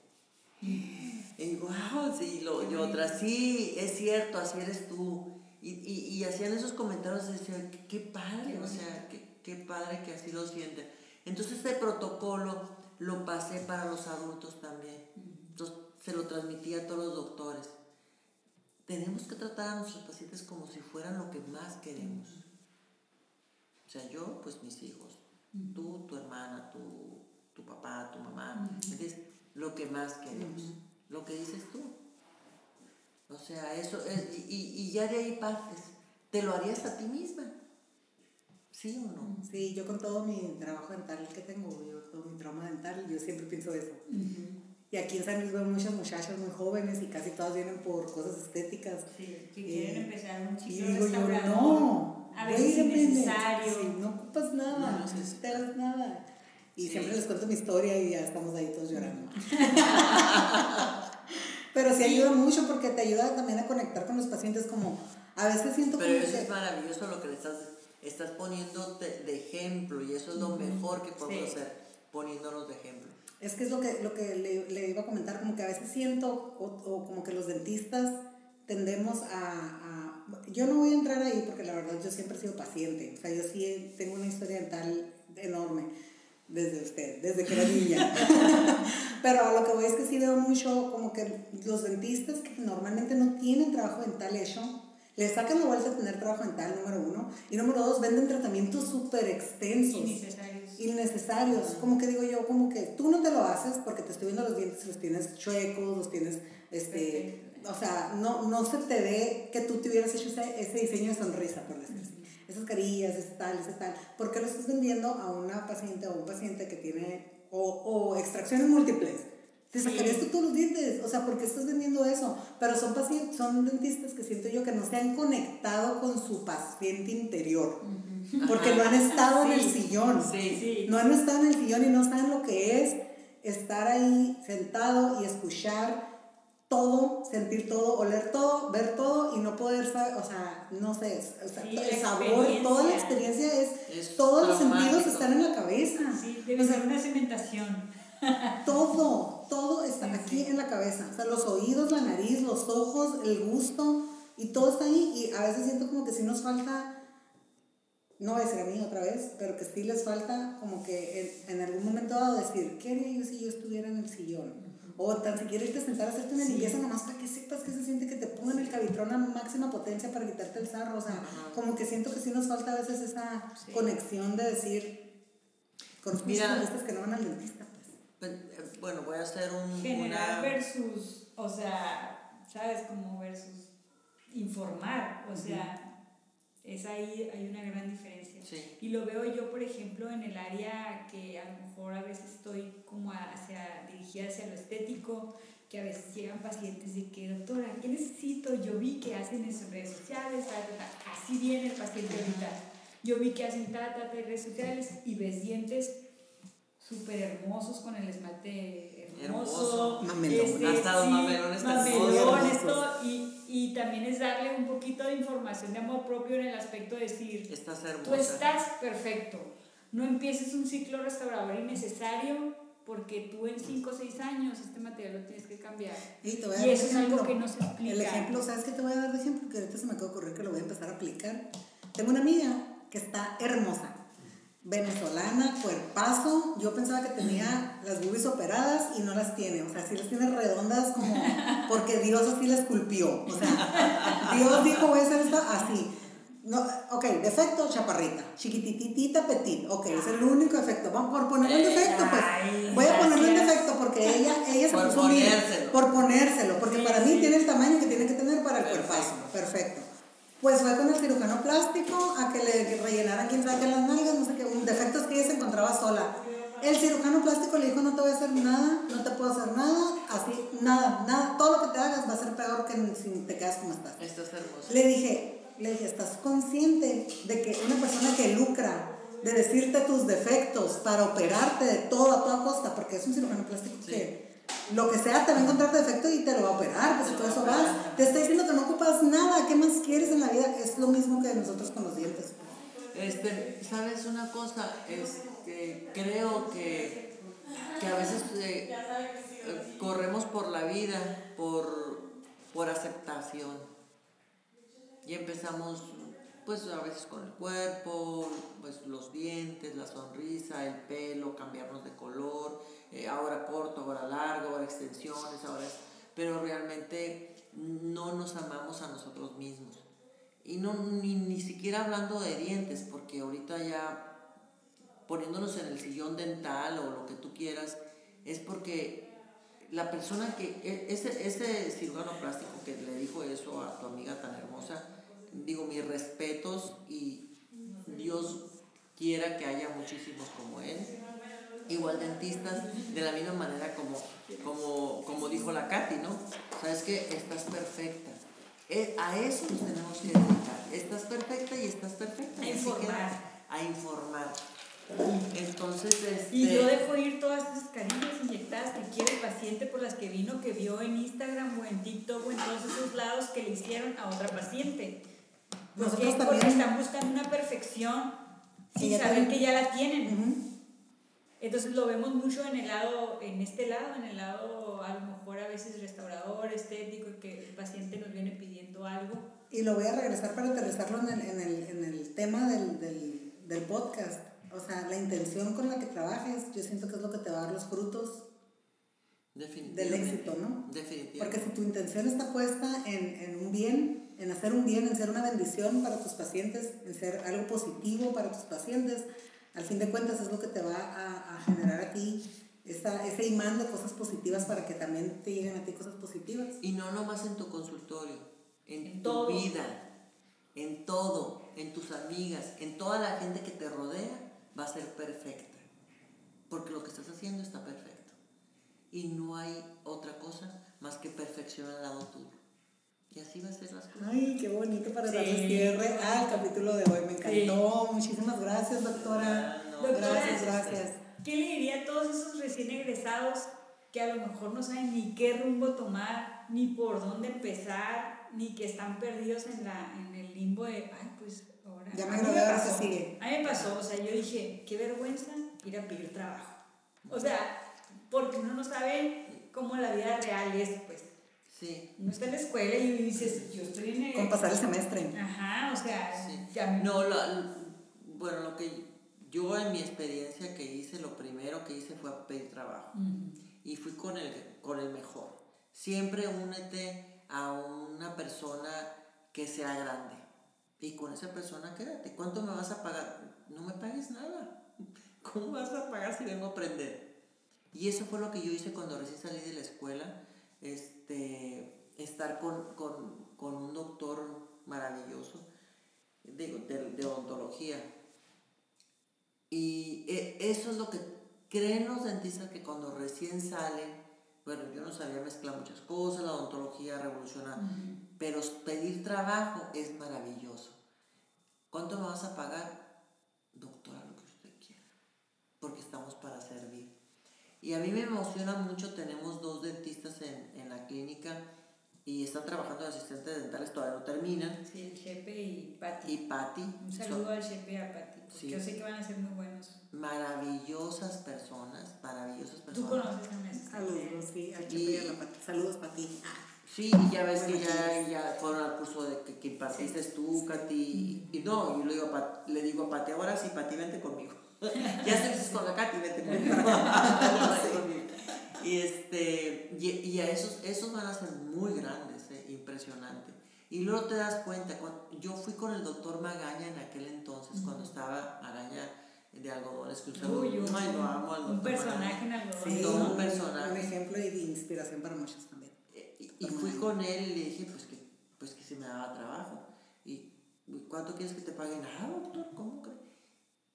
Y digo, wow, sí, lo, y otra, sí, es cierto, así eres tú. Y, y, y hacían esos comentarios y decían, qué, qué padre, o sea, qué, qué padre que así lo sienten. Entonces este protocolo lo pasé para los adultos también. Entonces se lo transmití a todos los doctores. Tenemos que tratar a nuestros pacientes como si fueran lo que más queremos. O sea, yo, pues mis hijos, tú, tu hermana, tu, tu papá, tu mamá, ¿entiendes? Lo que más queremos, lo que dices tú. O sea, eso es, y, y- y ya de ahí partes. ¿Te lo harías a ti misma? ¿Sí o no? Sí, yo con todo mi trabajo dental que tengo, yo todo mi trauma dental, yo siempre pienso eso. Y aquí en San Luis veo muchas muchachas muy jóvenes y casi todas vienen por cosas estéticas. sí, que Y- quieren empezar un Y chico digo yo, no, A veces innecesario. sí, no ocupas nada, No no necesitas. necesitas nada. Y Sí. siempre les cuento mi historia y ya estamos ahí todos llorando. Pero sí ayuda mucho porque te ayuda también a conectar con los pacientes como a veces siento Pero como eso que- es maravilloso lo que le estás, estás poniéndote de ejemplo y eso es lo mejor que podemos Sí. hacer, poniéndonos de ejemplo. Es que es lo que, lo que le, le iba a comentar, como que a veces siento, o, o como que los dentistas tendemos a, a- Yo no voy a entrar ahí porque la verdad yo siempre he sido paciente, o sea, yo sí tengo una historia dental enorme desde usted, desde que era niña. Pero a lo que voy es que sí veo mucho como que los dentistas que normalmente no tienen trabajo dental hecho, le sacan la vuelta a tener trabajo dental, número uno, y número dos, venden tratamientos súper extensos Innecesarios. innecesarios. Como que digo yo, como que tú no te lo haces porque te estoy viendo los dientes, los tienes chuecos, los tienes, este, o sea, no, no se te ve que tú te hubieras hecho ese, ese diseño de sonrisa, por decirlo. Esas carillas, ese tal, ese tal. ¿Por qué lo estás vendiendo a una paciente o un paciente que tiene, o, o extracciones múltiples? Te Sí. sacarías tú todos los dientes, o sea, ¿por qué estás vendiendo eso? Pero son pacientes, son dentistas que siento yo que no se han conectado con su paciente interior, porque no han estado en el Sí. sillón. Sí. Sí. No han estado en el sillón y no saben lo que es estar ahí sentado y escuchar todo, sentir todo, oler todo, ver todo y no poder saber, o sea, no sé, o sea, Sí, el sabor, toda la experiencia. es, Es todos los sentidos están en la cabeza. Sí, debe O sea, ser una cementación. todo, todo está Sí, aquí sí. en la cabeza. O sea, los oídos, la nariz, los ojos, el gusto y todo está ahí. Y a veces siento como que sí nos falta, no voy a decir a mí otra vez, pero que sí les falta como que en, en algún momento dado decir, ¿qué haría yo si yo estuviera en el sillón? O tan siquiera irte a sentar a hacerte una Sí. limpieza nomás para que sepas que se siente que te pongan el cabitrón a máxima potencia para quitarte el sarro. O sea, como que siento que sí nos falta a veces esa Sí. conexión de decir, con los Mira. dentistas que no van al dentista. Pues. Pues, eh, Bueno, voy a hacer un, General una... versus, o sea, ¿sabes? Como versus informar, o sea, es ahí, hay una gran diferencia. Sí. Y lo veo yo, por ejemplo, en el área que a lo mejor a veces estoy como hacia, dirigida hacia lo estético, que a veces llegan pacientes de que, doctora, ¿qué necesito? Yo vi que hacen eso en redes sociales, ta, ta, ta". así viene el paciente ahorita. Yo vi que hacen ta, ta, ta en redes sociales y ves dientes súper hermosos con el esmalte hermoso. Hermoso. Mamelón. Hasta los mamelones mamelones, todo. Y, y también es darle un poquito de información de amor propio en el aspecto de decir, Estás Tú hermosa. estás perfecto. No empieces un ciclo restaurador innecesario porque tú en 5 o 6 años este material lo tienes que cambiar. Y, te voy a Y dar eso es algo que no se explica. El ejemplo, ¿sabes qué te voy a dar de ejemplo? Que ahorita se me acaba de ocurrir que lo voy a empezar a aplicar. Tengo una amiga que está hermosa, venezolana, cuerpazo. Yo pensaba que tenía las boobies operadas y no las tiene. O sea, sí las tiene redondas como porque Dios así la esculpió. O sea, Dios dijo, voy a hacer esto así. No, ok, defecto, chaparrita. Chiquititita, petit. Ok, es el único defecto. Vamos por ponerle un defecto, pues. Voy a ponerle un defecto porque ella, ella se Por puso mil. ponérselo. Por ponérselo, porque Sí, para mí sí. tiene el tamaño que tiene que tener para el Perfecto. cuerpazo. Perfecto. Pues fue con el cirujano plástico a que le rellenaran quién sabe las nalgas, no sé qué, un defectos que ella se encontraba sola. El cirujano plástico le dijo, no te voy a hacer nada, no te puedo hacer nada, así, nada, nada, todo lo que te hagas va a ser peor que si te quedas como estás. Estás hermosa. Le dije, le dije, ¿estás consciente de que una persona que lucra de decirte tus defectos para operarte de todo a toda costa, porque es un cirujano plástico Sí. que lo que sea te va a encontrar defecto y te lo va a operar, pues si todo eso vas, te está diciendo que no ocupas nada, ¿qué más quieres en la vida? Es lo mismo que nosotros con los dientes. Este, ¿sabes una cosa? Este, creo que, que a veces eh, corremos por la vida por, por aceptación. Y empezamos, pues a veces con el cuerpo, pues los dientes, la sonrisa, el pelo, cambiarnos de color, eh, ahora corto, ahora largo, ahora extensiones, ahora Pero realmente no nos amamos a nosotros mismos. Y no, ni, ni siquiera hablando de dientes, porque ahorita ya poniéndonos en el sillón dental o lo que tú quieras, es porque la persona que, e- ese cirujano plástico que le dijo eso a tu amiga tan hermosa, digo, mis respetos y Dios quiera que haya muchísimos como él. Igual dentistas, de la misma manera como, como, como dijo la Katy, ¿no? Sabes que estás perfecta, Eh, a eso nos tenemos que dedicar. Estás perfecta y estás perfecta. A informar. A informar. Entonces, este, Y yo dejo ir todas esas carillas inyectadas que quiere el paciente por las que vino, que vio en Instagram o en TikTok o en todos esos lados que le hicieron a otra paciente. ¿Por qué? Nosotros Porque están buscando una perfección sin saber que ya la tienen. Entonces lo vemos mucho en el lado, en este lado, en el lado a lo mejor a veces restaurador, estético, y que el paciente nos viene pidiendo algo. Y lo voy a regresar para aterrizarlo en el, en el, en el tema del, del, del podcast. O sea, la intención con la que trabajes, yo siento que es lo que te va a dar los frutos del éxito, ¿no? Definitivamente. Porque si tu intención está puesta en, en un bien, en hacer un bien, en ser una bendición para tus pacientes, en ser algo positivo para tus pacientes, al fin de cuentas es lo que te va a, a generar a ti esa, ese imán de cosas positivas para que también te lleguen a ti cosas positivas. Y no nomás en tu consultorio, en, En tu todo. vida, en todo, en tus amigas, en toda la gente que te rodea, va a ser perfecta. Porque lo que estás haciendo está perfecto. Y no hay otra cosa más que perfección al lado tuyo. Y así va a ser las cosas. Ay, qué bonito para Sí. darle cierre al capítulo de hoy. Me encantó. Muchísimas gracias, doctora. Ah, no. Doctora, gracias, gracias. ¿Qué le diría a todos esos recién egresados que a lo mejor no saben ni qué rumbo tomar, ni por dónde empezar, ni que están perdidos en, la, en el limbo de, ay, pues ahora... Ya me gradué, ahora pasó. qué sigue. A mí me pasó, o sea, yo dije, qué vergüenza ir a pedir trabajo. O sea, porque uno no sabe cómo la vida real es, pues. Sí. Uno está en la escuela y dices, yo estoy en el... Con pasar el semestre. Ajá, o sea, Sí. ya No, la- bueno, lo que yo en mi experiencia que hice, lo primero que hice fue pedir trabajo. Ujú. y fui con el, con el mejor. Siempre únete a una persona que sea grande y con esa persona quédate. ¿Cuánto me vas a pagar? No me pagues nada. ¿Cómo vas a pagar si vengo a aprender? Y eso fue lo que yo hice cuando recién salí de la escuela, este, estar con, con, con un doctor maravilloso digo, de, de odontología. Y eh, eso es lo que creen los dentistas que cuando recién salen, bueno, yo no sabía mezclar muchas cosas, la odontología revoluciona, pero pedir trabajo es maravilloso. ¿Cuánto me vas a pagar? Doctora, lo que usted quiera, porque estamos para servir. Y a mí me emociona mucho, tenemos dos dentistas en, en la clínica y están trabajando de asistentes dentales, todavía no terminan. Sí, el Chepe y Pati. Y Patti, Un saludo al Chepe y a Pati, porque Sí. yo sé que van a ser muy buenos. maravillosas personas, maravillosas Tú personas. conoces a. Saludos, sí, al Y- Chepe y a la Pati. Saludos para ti. Sí, y ya ves que ya, ya fueron al curso de que, que impartiste tú, Katy. Y no, yo le digo a Pat- le digo a Pati, ahora sí, Pati, vente conmigo. ya estás con la Katy, conmigo. y este, y, y a esos, esos van a ser muy grandes, eh, impresionante. Y luego te das cuenta, cuando- yo fui con el doctor Magaña en aquel entonces, cuando estaba Magaña de algodones, que. Uy, un, Ay, lo amo al un personaje Magaña. en algodón. Sí, todo un personaje. Un ejemplo y de inspiración para muchos también. Eh, Y, y fui con él y le dije, pues que, pues que si me daba trabajo. ¿Y y cuánto quieres que te paguen? Ah, doctor, ¿cómo crees?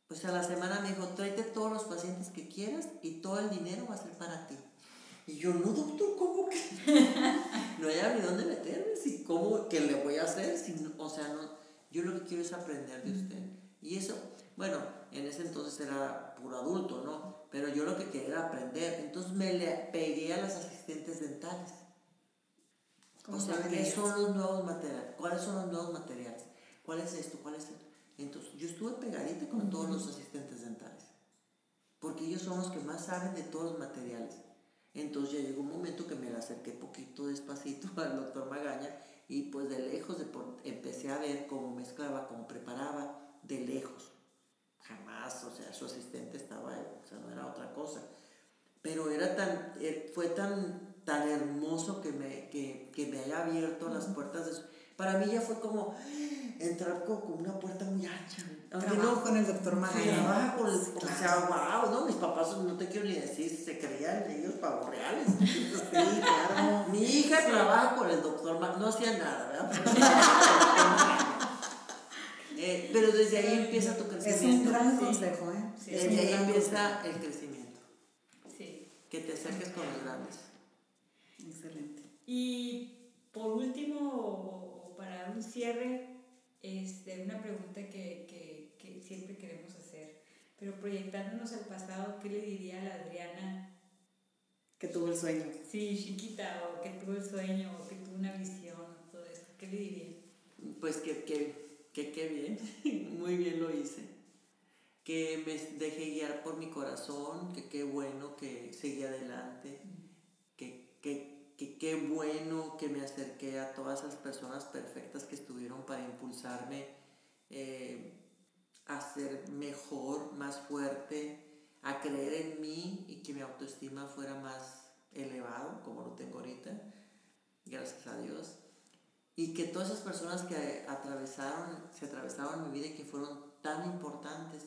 Pues a la semana me dijo, tráete todos los pacientes que quieras y todo el dinero va a ser para ti. Y yo, no, doctor, ¿cómo que? no hay ni dónde meterme, si, ¿cómo que le voy a hacer? Si o sea, no, yo lo que quiero es aprender de usted. Y eso, bueno, en ese entonces era puro adulto, ¿no? Pero yo lo que quería era aprender. Entonces me le pegué a las asistentes dentales. ¿Cómo O sea, ¿qué son los nuevos materiales? ¿Cuáles son los nuevos materiales? ¿Cuál es esto? ¿Cuál es esto? Entonces, yo estuve pegadita con todos los asistentes dentales. Porque ellos son los que más saben de todos los materiales. Entonces ya llegó un momento que me le acerqué poquito despacito al doctor Magaña y pues de lejos de por- empecé a ver cómo mezclaba, cómo preparaba, de lejos. Jamás, o sea, su asistente estaba, o sea, no era otra cosa. Pero era tan, eh, fue tan, tan hermoso que me, que, que me haya abierto las puertas de su- Para mí ya fue como entrar como con una puerta muy ancha. Aunque Trabajo no- con el doctor con el, Sí, o claro. sea, wow, ¿no? Mis papás, no te quiero ni decir, se creían ellos pavos reales. Sí, claro. Mi hija trabaja con el doctor Mag, no hacía nada, ¿verdad? Sí con. Eh, pero desde ahí empieza tu Es un crecimiento. gran Sí. consejo, ¿eh? Sí. Desde ahí empieza el crecimiento. Sí. Que te acerques con los grandes. consejo. Excelente. Y por último, o- o para un cierre, este, una pregunta que, que, que siempre queremos hacer, pero proyectándonos al pasado, ¿qué le diría a la Adriana? Que tuvo el sueño. Sí, chiquita, o que tuvo el sueño, o que tuvo una visión, todo esto, ¿qué le diría? Pues que, que, que, que bien, muy bien lo hice. Que me dejé guiar por mi corazón, que qué bueno que seguí adelante, que qué que, qué bueno que me acerqué a todas esas personas perfectas que estuvieron para impulsarme eh, a ser mejor, más fuerte, a creer en mí y que mi autoestima fuera más elevado, como lo tengo ahorita, gracias a Dios. Y que todas esas personas que atravesaron, se atravesaron mi vida y que fueron tan importantes,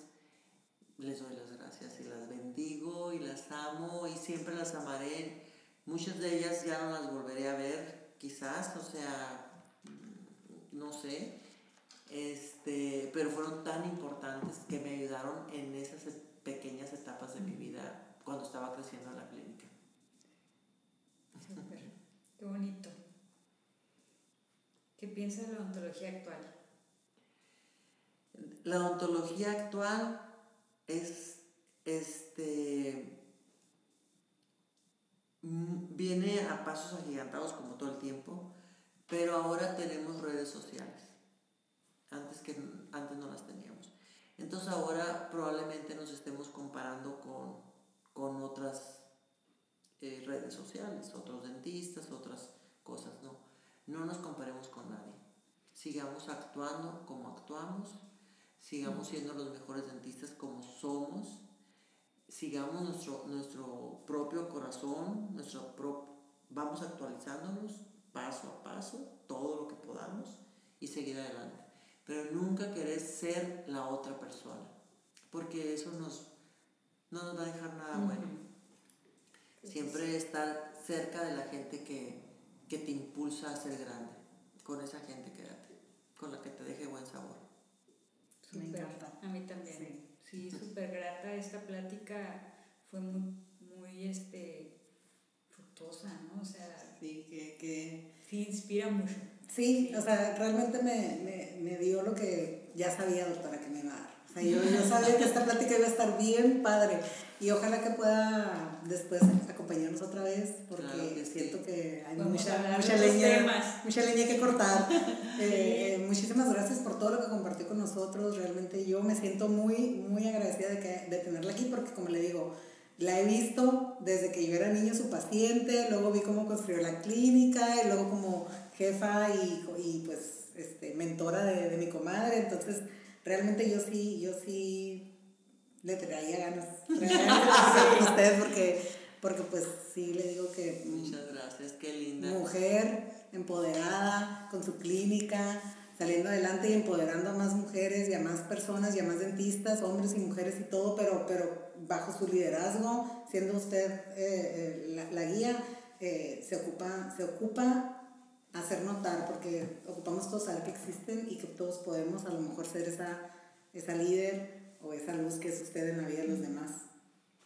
les doy las gracias y las bendigo y las amo y siempre las amaré. Muchas de ellas ya no las volveré a ver, quizás, o sea, no sé, este, pero fueron tan importantes que me ayudaron en esas pequeñas etapas de mi vida cuando estaba creciendo en la clínica. Súper, qué bonito. ¿Qué piensa de la odontología actual? La odontología actual es, este, viene a pasos agigantados como todo el tiempo, pero ahora tenemos redes sociales, antes, que, antes no las teníamos. Entonces ahora probablemente nos estemos comparando con, con otras eh, redes sociales, otros dentistas, otras cosas, no. No nos comparemos con nadie. Sigamos actuando como actuamos, sigamos siendo los mejores dentistas como somos, sigamos nuestro, nuestro propio corazón, nuestro vamos actualizándonos paso a paso, todo lo que podamos y seguir adelante. Pero nunca querer ser la otra persona, porque eso nos, no nos va a dejar nada bueno. Siempre estar cerca de la gente que, que te impulsa a ser grande. Con esa gente quédate, con la que te deje buen sabor. Me encanta. A mí también. Sí, súper grata. Esta plática fue muy, muy este, fructuosa, ¿no? O sea, sí, que, que... Sí, inspira mucho. Sí, o sea, realmente me, me, me, dio lo que ya sabía, doctora, que me iba a dar. O sea, yo, yo sabía que esta plática iba a estar bien padre y ojalá que pueda después acompañarnos otra vez porque siento que hay mucha, mucha leña, mucha leña que cortar. Eh, muchísimas gracias por todo lo que compartió con nosotros. Realmente yo me siento muy, muy agradecida de, que, de tenerla aquí porque como le digo, la he visto desde que yo era niño su paciente, luego vi cómo construyó la clínica y luego como jefa y, y pues este, mentora de, de mi comadre. Entonces, realmente yo sí, yo sí le traía ganas, traía ganas usted porque, porque pues sí le digo que... Muchas gracias, qué linda. Mujer empoderada, con su clínica, saliendo adelante y empoderando a más mujeres y a más personas y a más dentistas, hombres y mujeres y todo, pero, pero bajo su liderazgo, siendo usted eh, eh, la, la, guía, eh, se, ocupa, se ocupa hacer notar, porque ocupamos todos saber que existen y que todos podemos a lo mejor ser esa, esa líder o esa luz que es usted en la vida de los demás.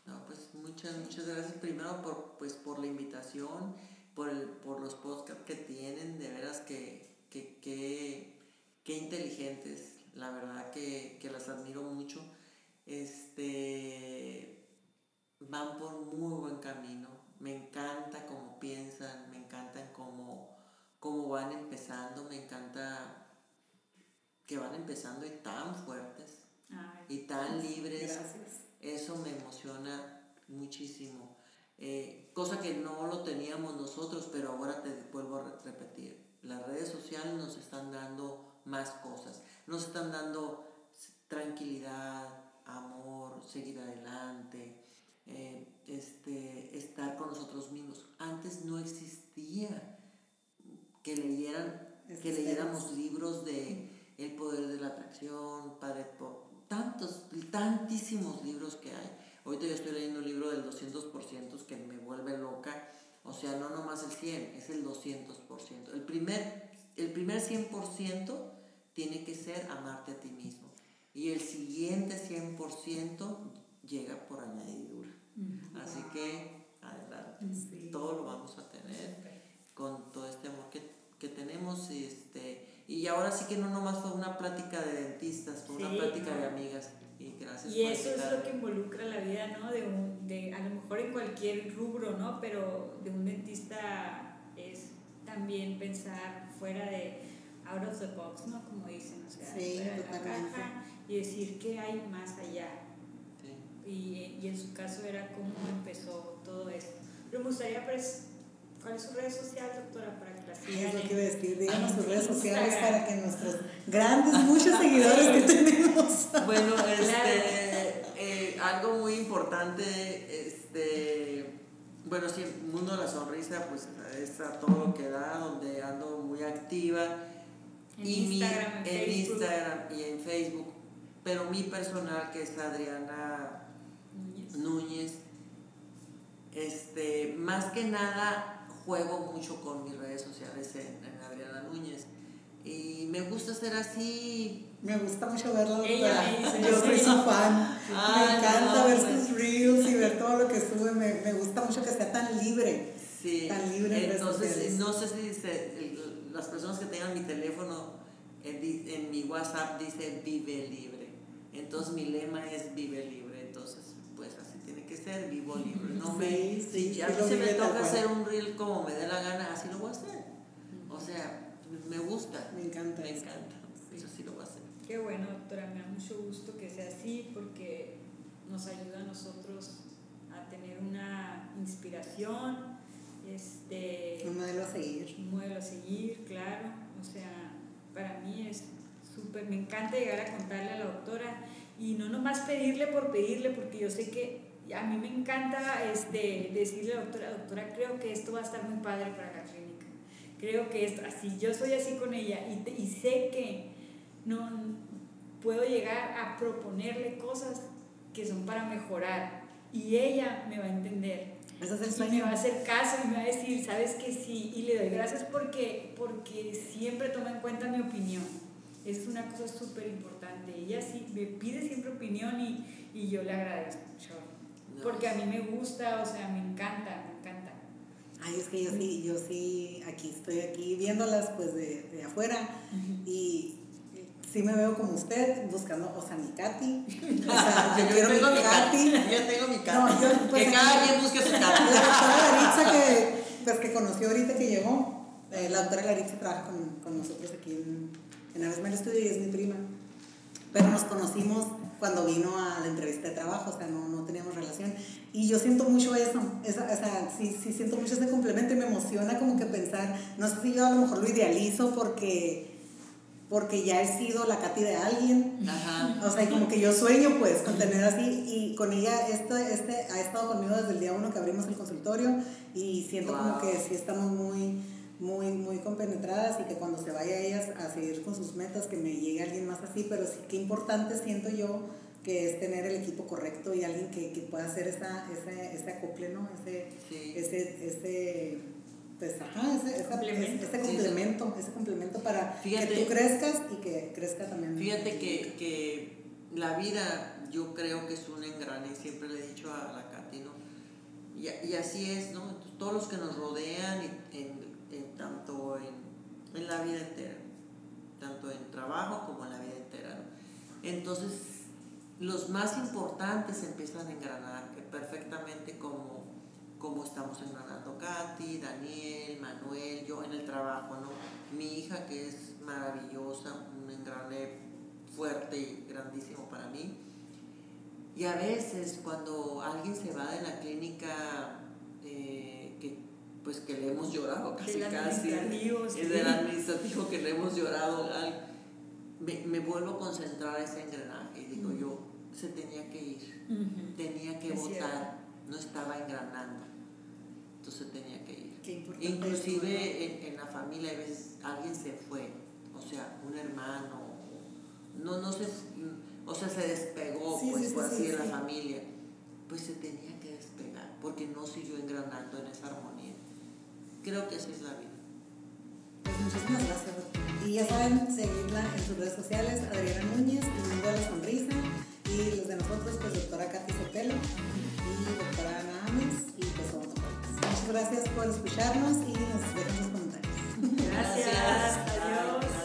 No, pues muchas, muchas gracias primero por, pues, por la invitación, por, el, por los podcasts que tienen, de veras que, que, que, que inteligentes, la verdad que, que las admiro mucho. Este, van por muy buen camino, me encanta cómo piensan, me encantan cómo, cómo van empezando, me encanta que van empezando y tan fuertes y tan libres. Eso me emociona muchísimo. Eh, cosa que no lo teníamos nosotros, pero ahora te vuelvo a repetir. Las redes sociales nos están dando más cosas. Nos están dando tranquilidad, amor, seguir adelante, eh, este, estar con nosotros mismos. Antes no existía que leyeran, que leyéramos libros de El poder de la atracción, Padre, tantos, tantísimos libros que hay. Ahorita yo estoy leyendo un libro del 200% que me vuelve loca. O sea, no nomás el 100, es el 200%. El primer, el primer 100% tiene que ser amarte a ti mismo. Y el siguiente 100% llega por añadidura. Así que, adelante. Todo lo vamos a tener con todo este amor que, que tenemos. Este, y ahora sí que no nomás fue una plática de dentistas, fue una Sí, plática no. de amigas. Y gracias Y por eso es invitarme. lo que involucra la vida, ¿no? De, un, de a lo mejor en cualquier rubro, ¿no? Pero de un dentista es también pensar fuera de the box, ¿no? Como dicen, o sea, Sí, de la caja y decir qué hay más allá. Sí. Y, y en su caso era cómo empezó todo esto. Pero me gustaría, pues, ¿cuál es su red social, doctora, para que la sigan? Es lo que iba a decir, díganos sus redes sociales para que nuestros grandes, muchos seguidores que tenemos. Bueno, este, eh, algo muy importante, este, bueno, sí, el mundo de la sonrisa, pues es a todo lo que da, donde ando muy activa. En y mi- Instagram, en en Facebook. Instagram y en Facebook. Pero mi personal, que es Adriana Núñez. Núñez, este, más que nada juego mucho con mis redes sociales en, en Adriana Núñez. Y me gusta ser así. Me gusta mucho verla, Ella doctora. me dice, Yo soy sí. su fan. Ah, me encanta no, ver pues. sus reels y ver todo lo que sube. Me, me gusta mucho que sea tan libre. Sí, Tan libre en redes entonces no sé si se- las personas que tengan mi teléfono en, en mi WhatsApp dice vive libre. Entonces mi lema es vive libre. Entonces, pues así tiene que ser, vivo libre. No me, Sí, sí, si a sí mí se me toca hacer un reel como me dé la gana, así lo voy a hacer. O sea, me gusta. Me encanta Me encanta. Eso sí lo voy a hacer. Qué bueno, doctora, me da mucho gusto que sea así porque nos ayuda a nosotros a tener una inspiración, este, Un modelo a seguir. un modelo a seguir, claro. O sea, para mí es súper, me encanta llegar a contarle a la doctora y no nomás pedirle por pedirle, porque yo sé que a mí me encanta este, decirle a la doctora, doctora, creo que esto va a estar muy padre para la clínica. Creo que esto, así, yo soy así con ella y, te- y sé que no puedo llegar a proponerle cosas que son para mejorar y ella me va a entender Ese es el y me sueño. va a hacer caso y me va a decir, sabes que sí, y le doy gracias porque, porque siempre toma en cuenta mi opinión. Es una cosa súper importante. Ella sí me pide siempre opinión y, y yo le agradezco mucho. No, Porque a mí me gusta, o sea, me encanta, me encanta. Ay, es que yo sí, yo sí, aquí estoy aquí viéndolas pues de, de afuera y sí me veo como usted buscando, o sea, mi Katy. O sea, yo quiero tengo mi Katy. Yo tengo mi Katy. No, yo, pues, que cada quien busque su La Katy. doctora Laritza que, pues, que conoció ahorita que llegó, eh, la doctora Laritza trabaja con, con nosotros aquí en, en Aves Mel Studio y es mi prima. Pero nos conocimos cuando vino a la entrevista de trabajo, o sea, no, no teníamos relación. Y yo siento mucho eso, esa, o sea, sí, sí siento mucho ese complemento y me emociona como que pensar, no sé si yo a lo mejor lo idealizo porque, porque ya he sido la Katy de alguien, Ajá. o sea, y como que yo sueño pues con tener así y con ella este, este ha estado conmigo desde el día uno que abrimos el consultorio y siento como que sí estamos muy, muy, muy compenetradas y que cuando se vaya ella a seguir con sus metas que me llegue alguien más así, pero sí que importante siento yo que es tener el equipo correcto y alguien que, que pueda hacer esa, ese, ese acople, ¿no? Ese, Sí. ese, ese, pues, ajá, ese, esa- Complemento. ese Sí, sí. complemento, ese complemento para Fíjate. que tú crezcas y que crezca también. Fíjate que, que la vida yo creo que es un engrane, y siempre le he dicho a la Katy, ¿no? Y, y así es, ¿no? Entonces, todos los que nos rodean, y- en, en tanto en, en la vida entera, tanto en trabajo como en la vida entera, ¿no? Entonces, los más importantes empiezan a engranar perfectamente como, como estamos engranando Katy, Daniel, Manuel, yo en el trabajo, ¿no? Mi hija que es maravillosa, un engrane fuerte y grandísimo para mí. Y a veces cuando alguien se va de la clínica, eh, que, pues que le hemos llorado casi Del casi, sí. es del administrativo que le hemos llorado, al- me, me vuelvo a concentrar ese engranaje y digo yo, se tenía que ir, tenía que Es votar, no estaba engranando, entonces tenía que ir. Qué importante Inclusive en, en la familia a veces alguien se fue, o sea, un hermano, no, no sé, o sea, se despegó, Sí, pues, sí, sí, por así sí, de la familia, pues se tenía que despegar, porque no siguió engranando en esa armonía. Creo que así es la vida. Pues muchísimas gracias. Y ya saben, seguirla en sus redes sociales, Adriana Núñez, Mundo de la Sonrisa, y los de nosotros, pues doctora Katy Sotelo y doctora Ana Ames, gracias por escucharnos y nos veremos pronto. Gracias. Adiós.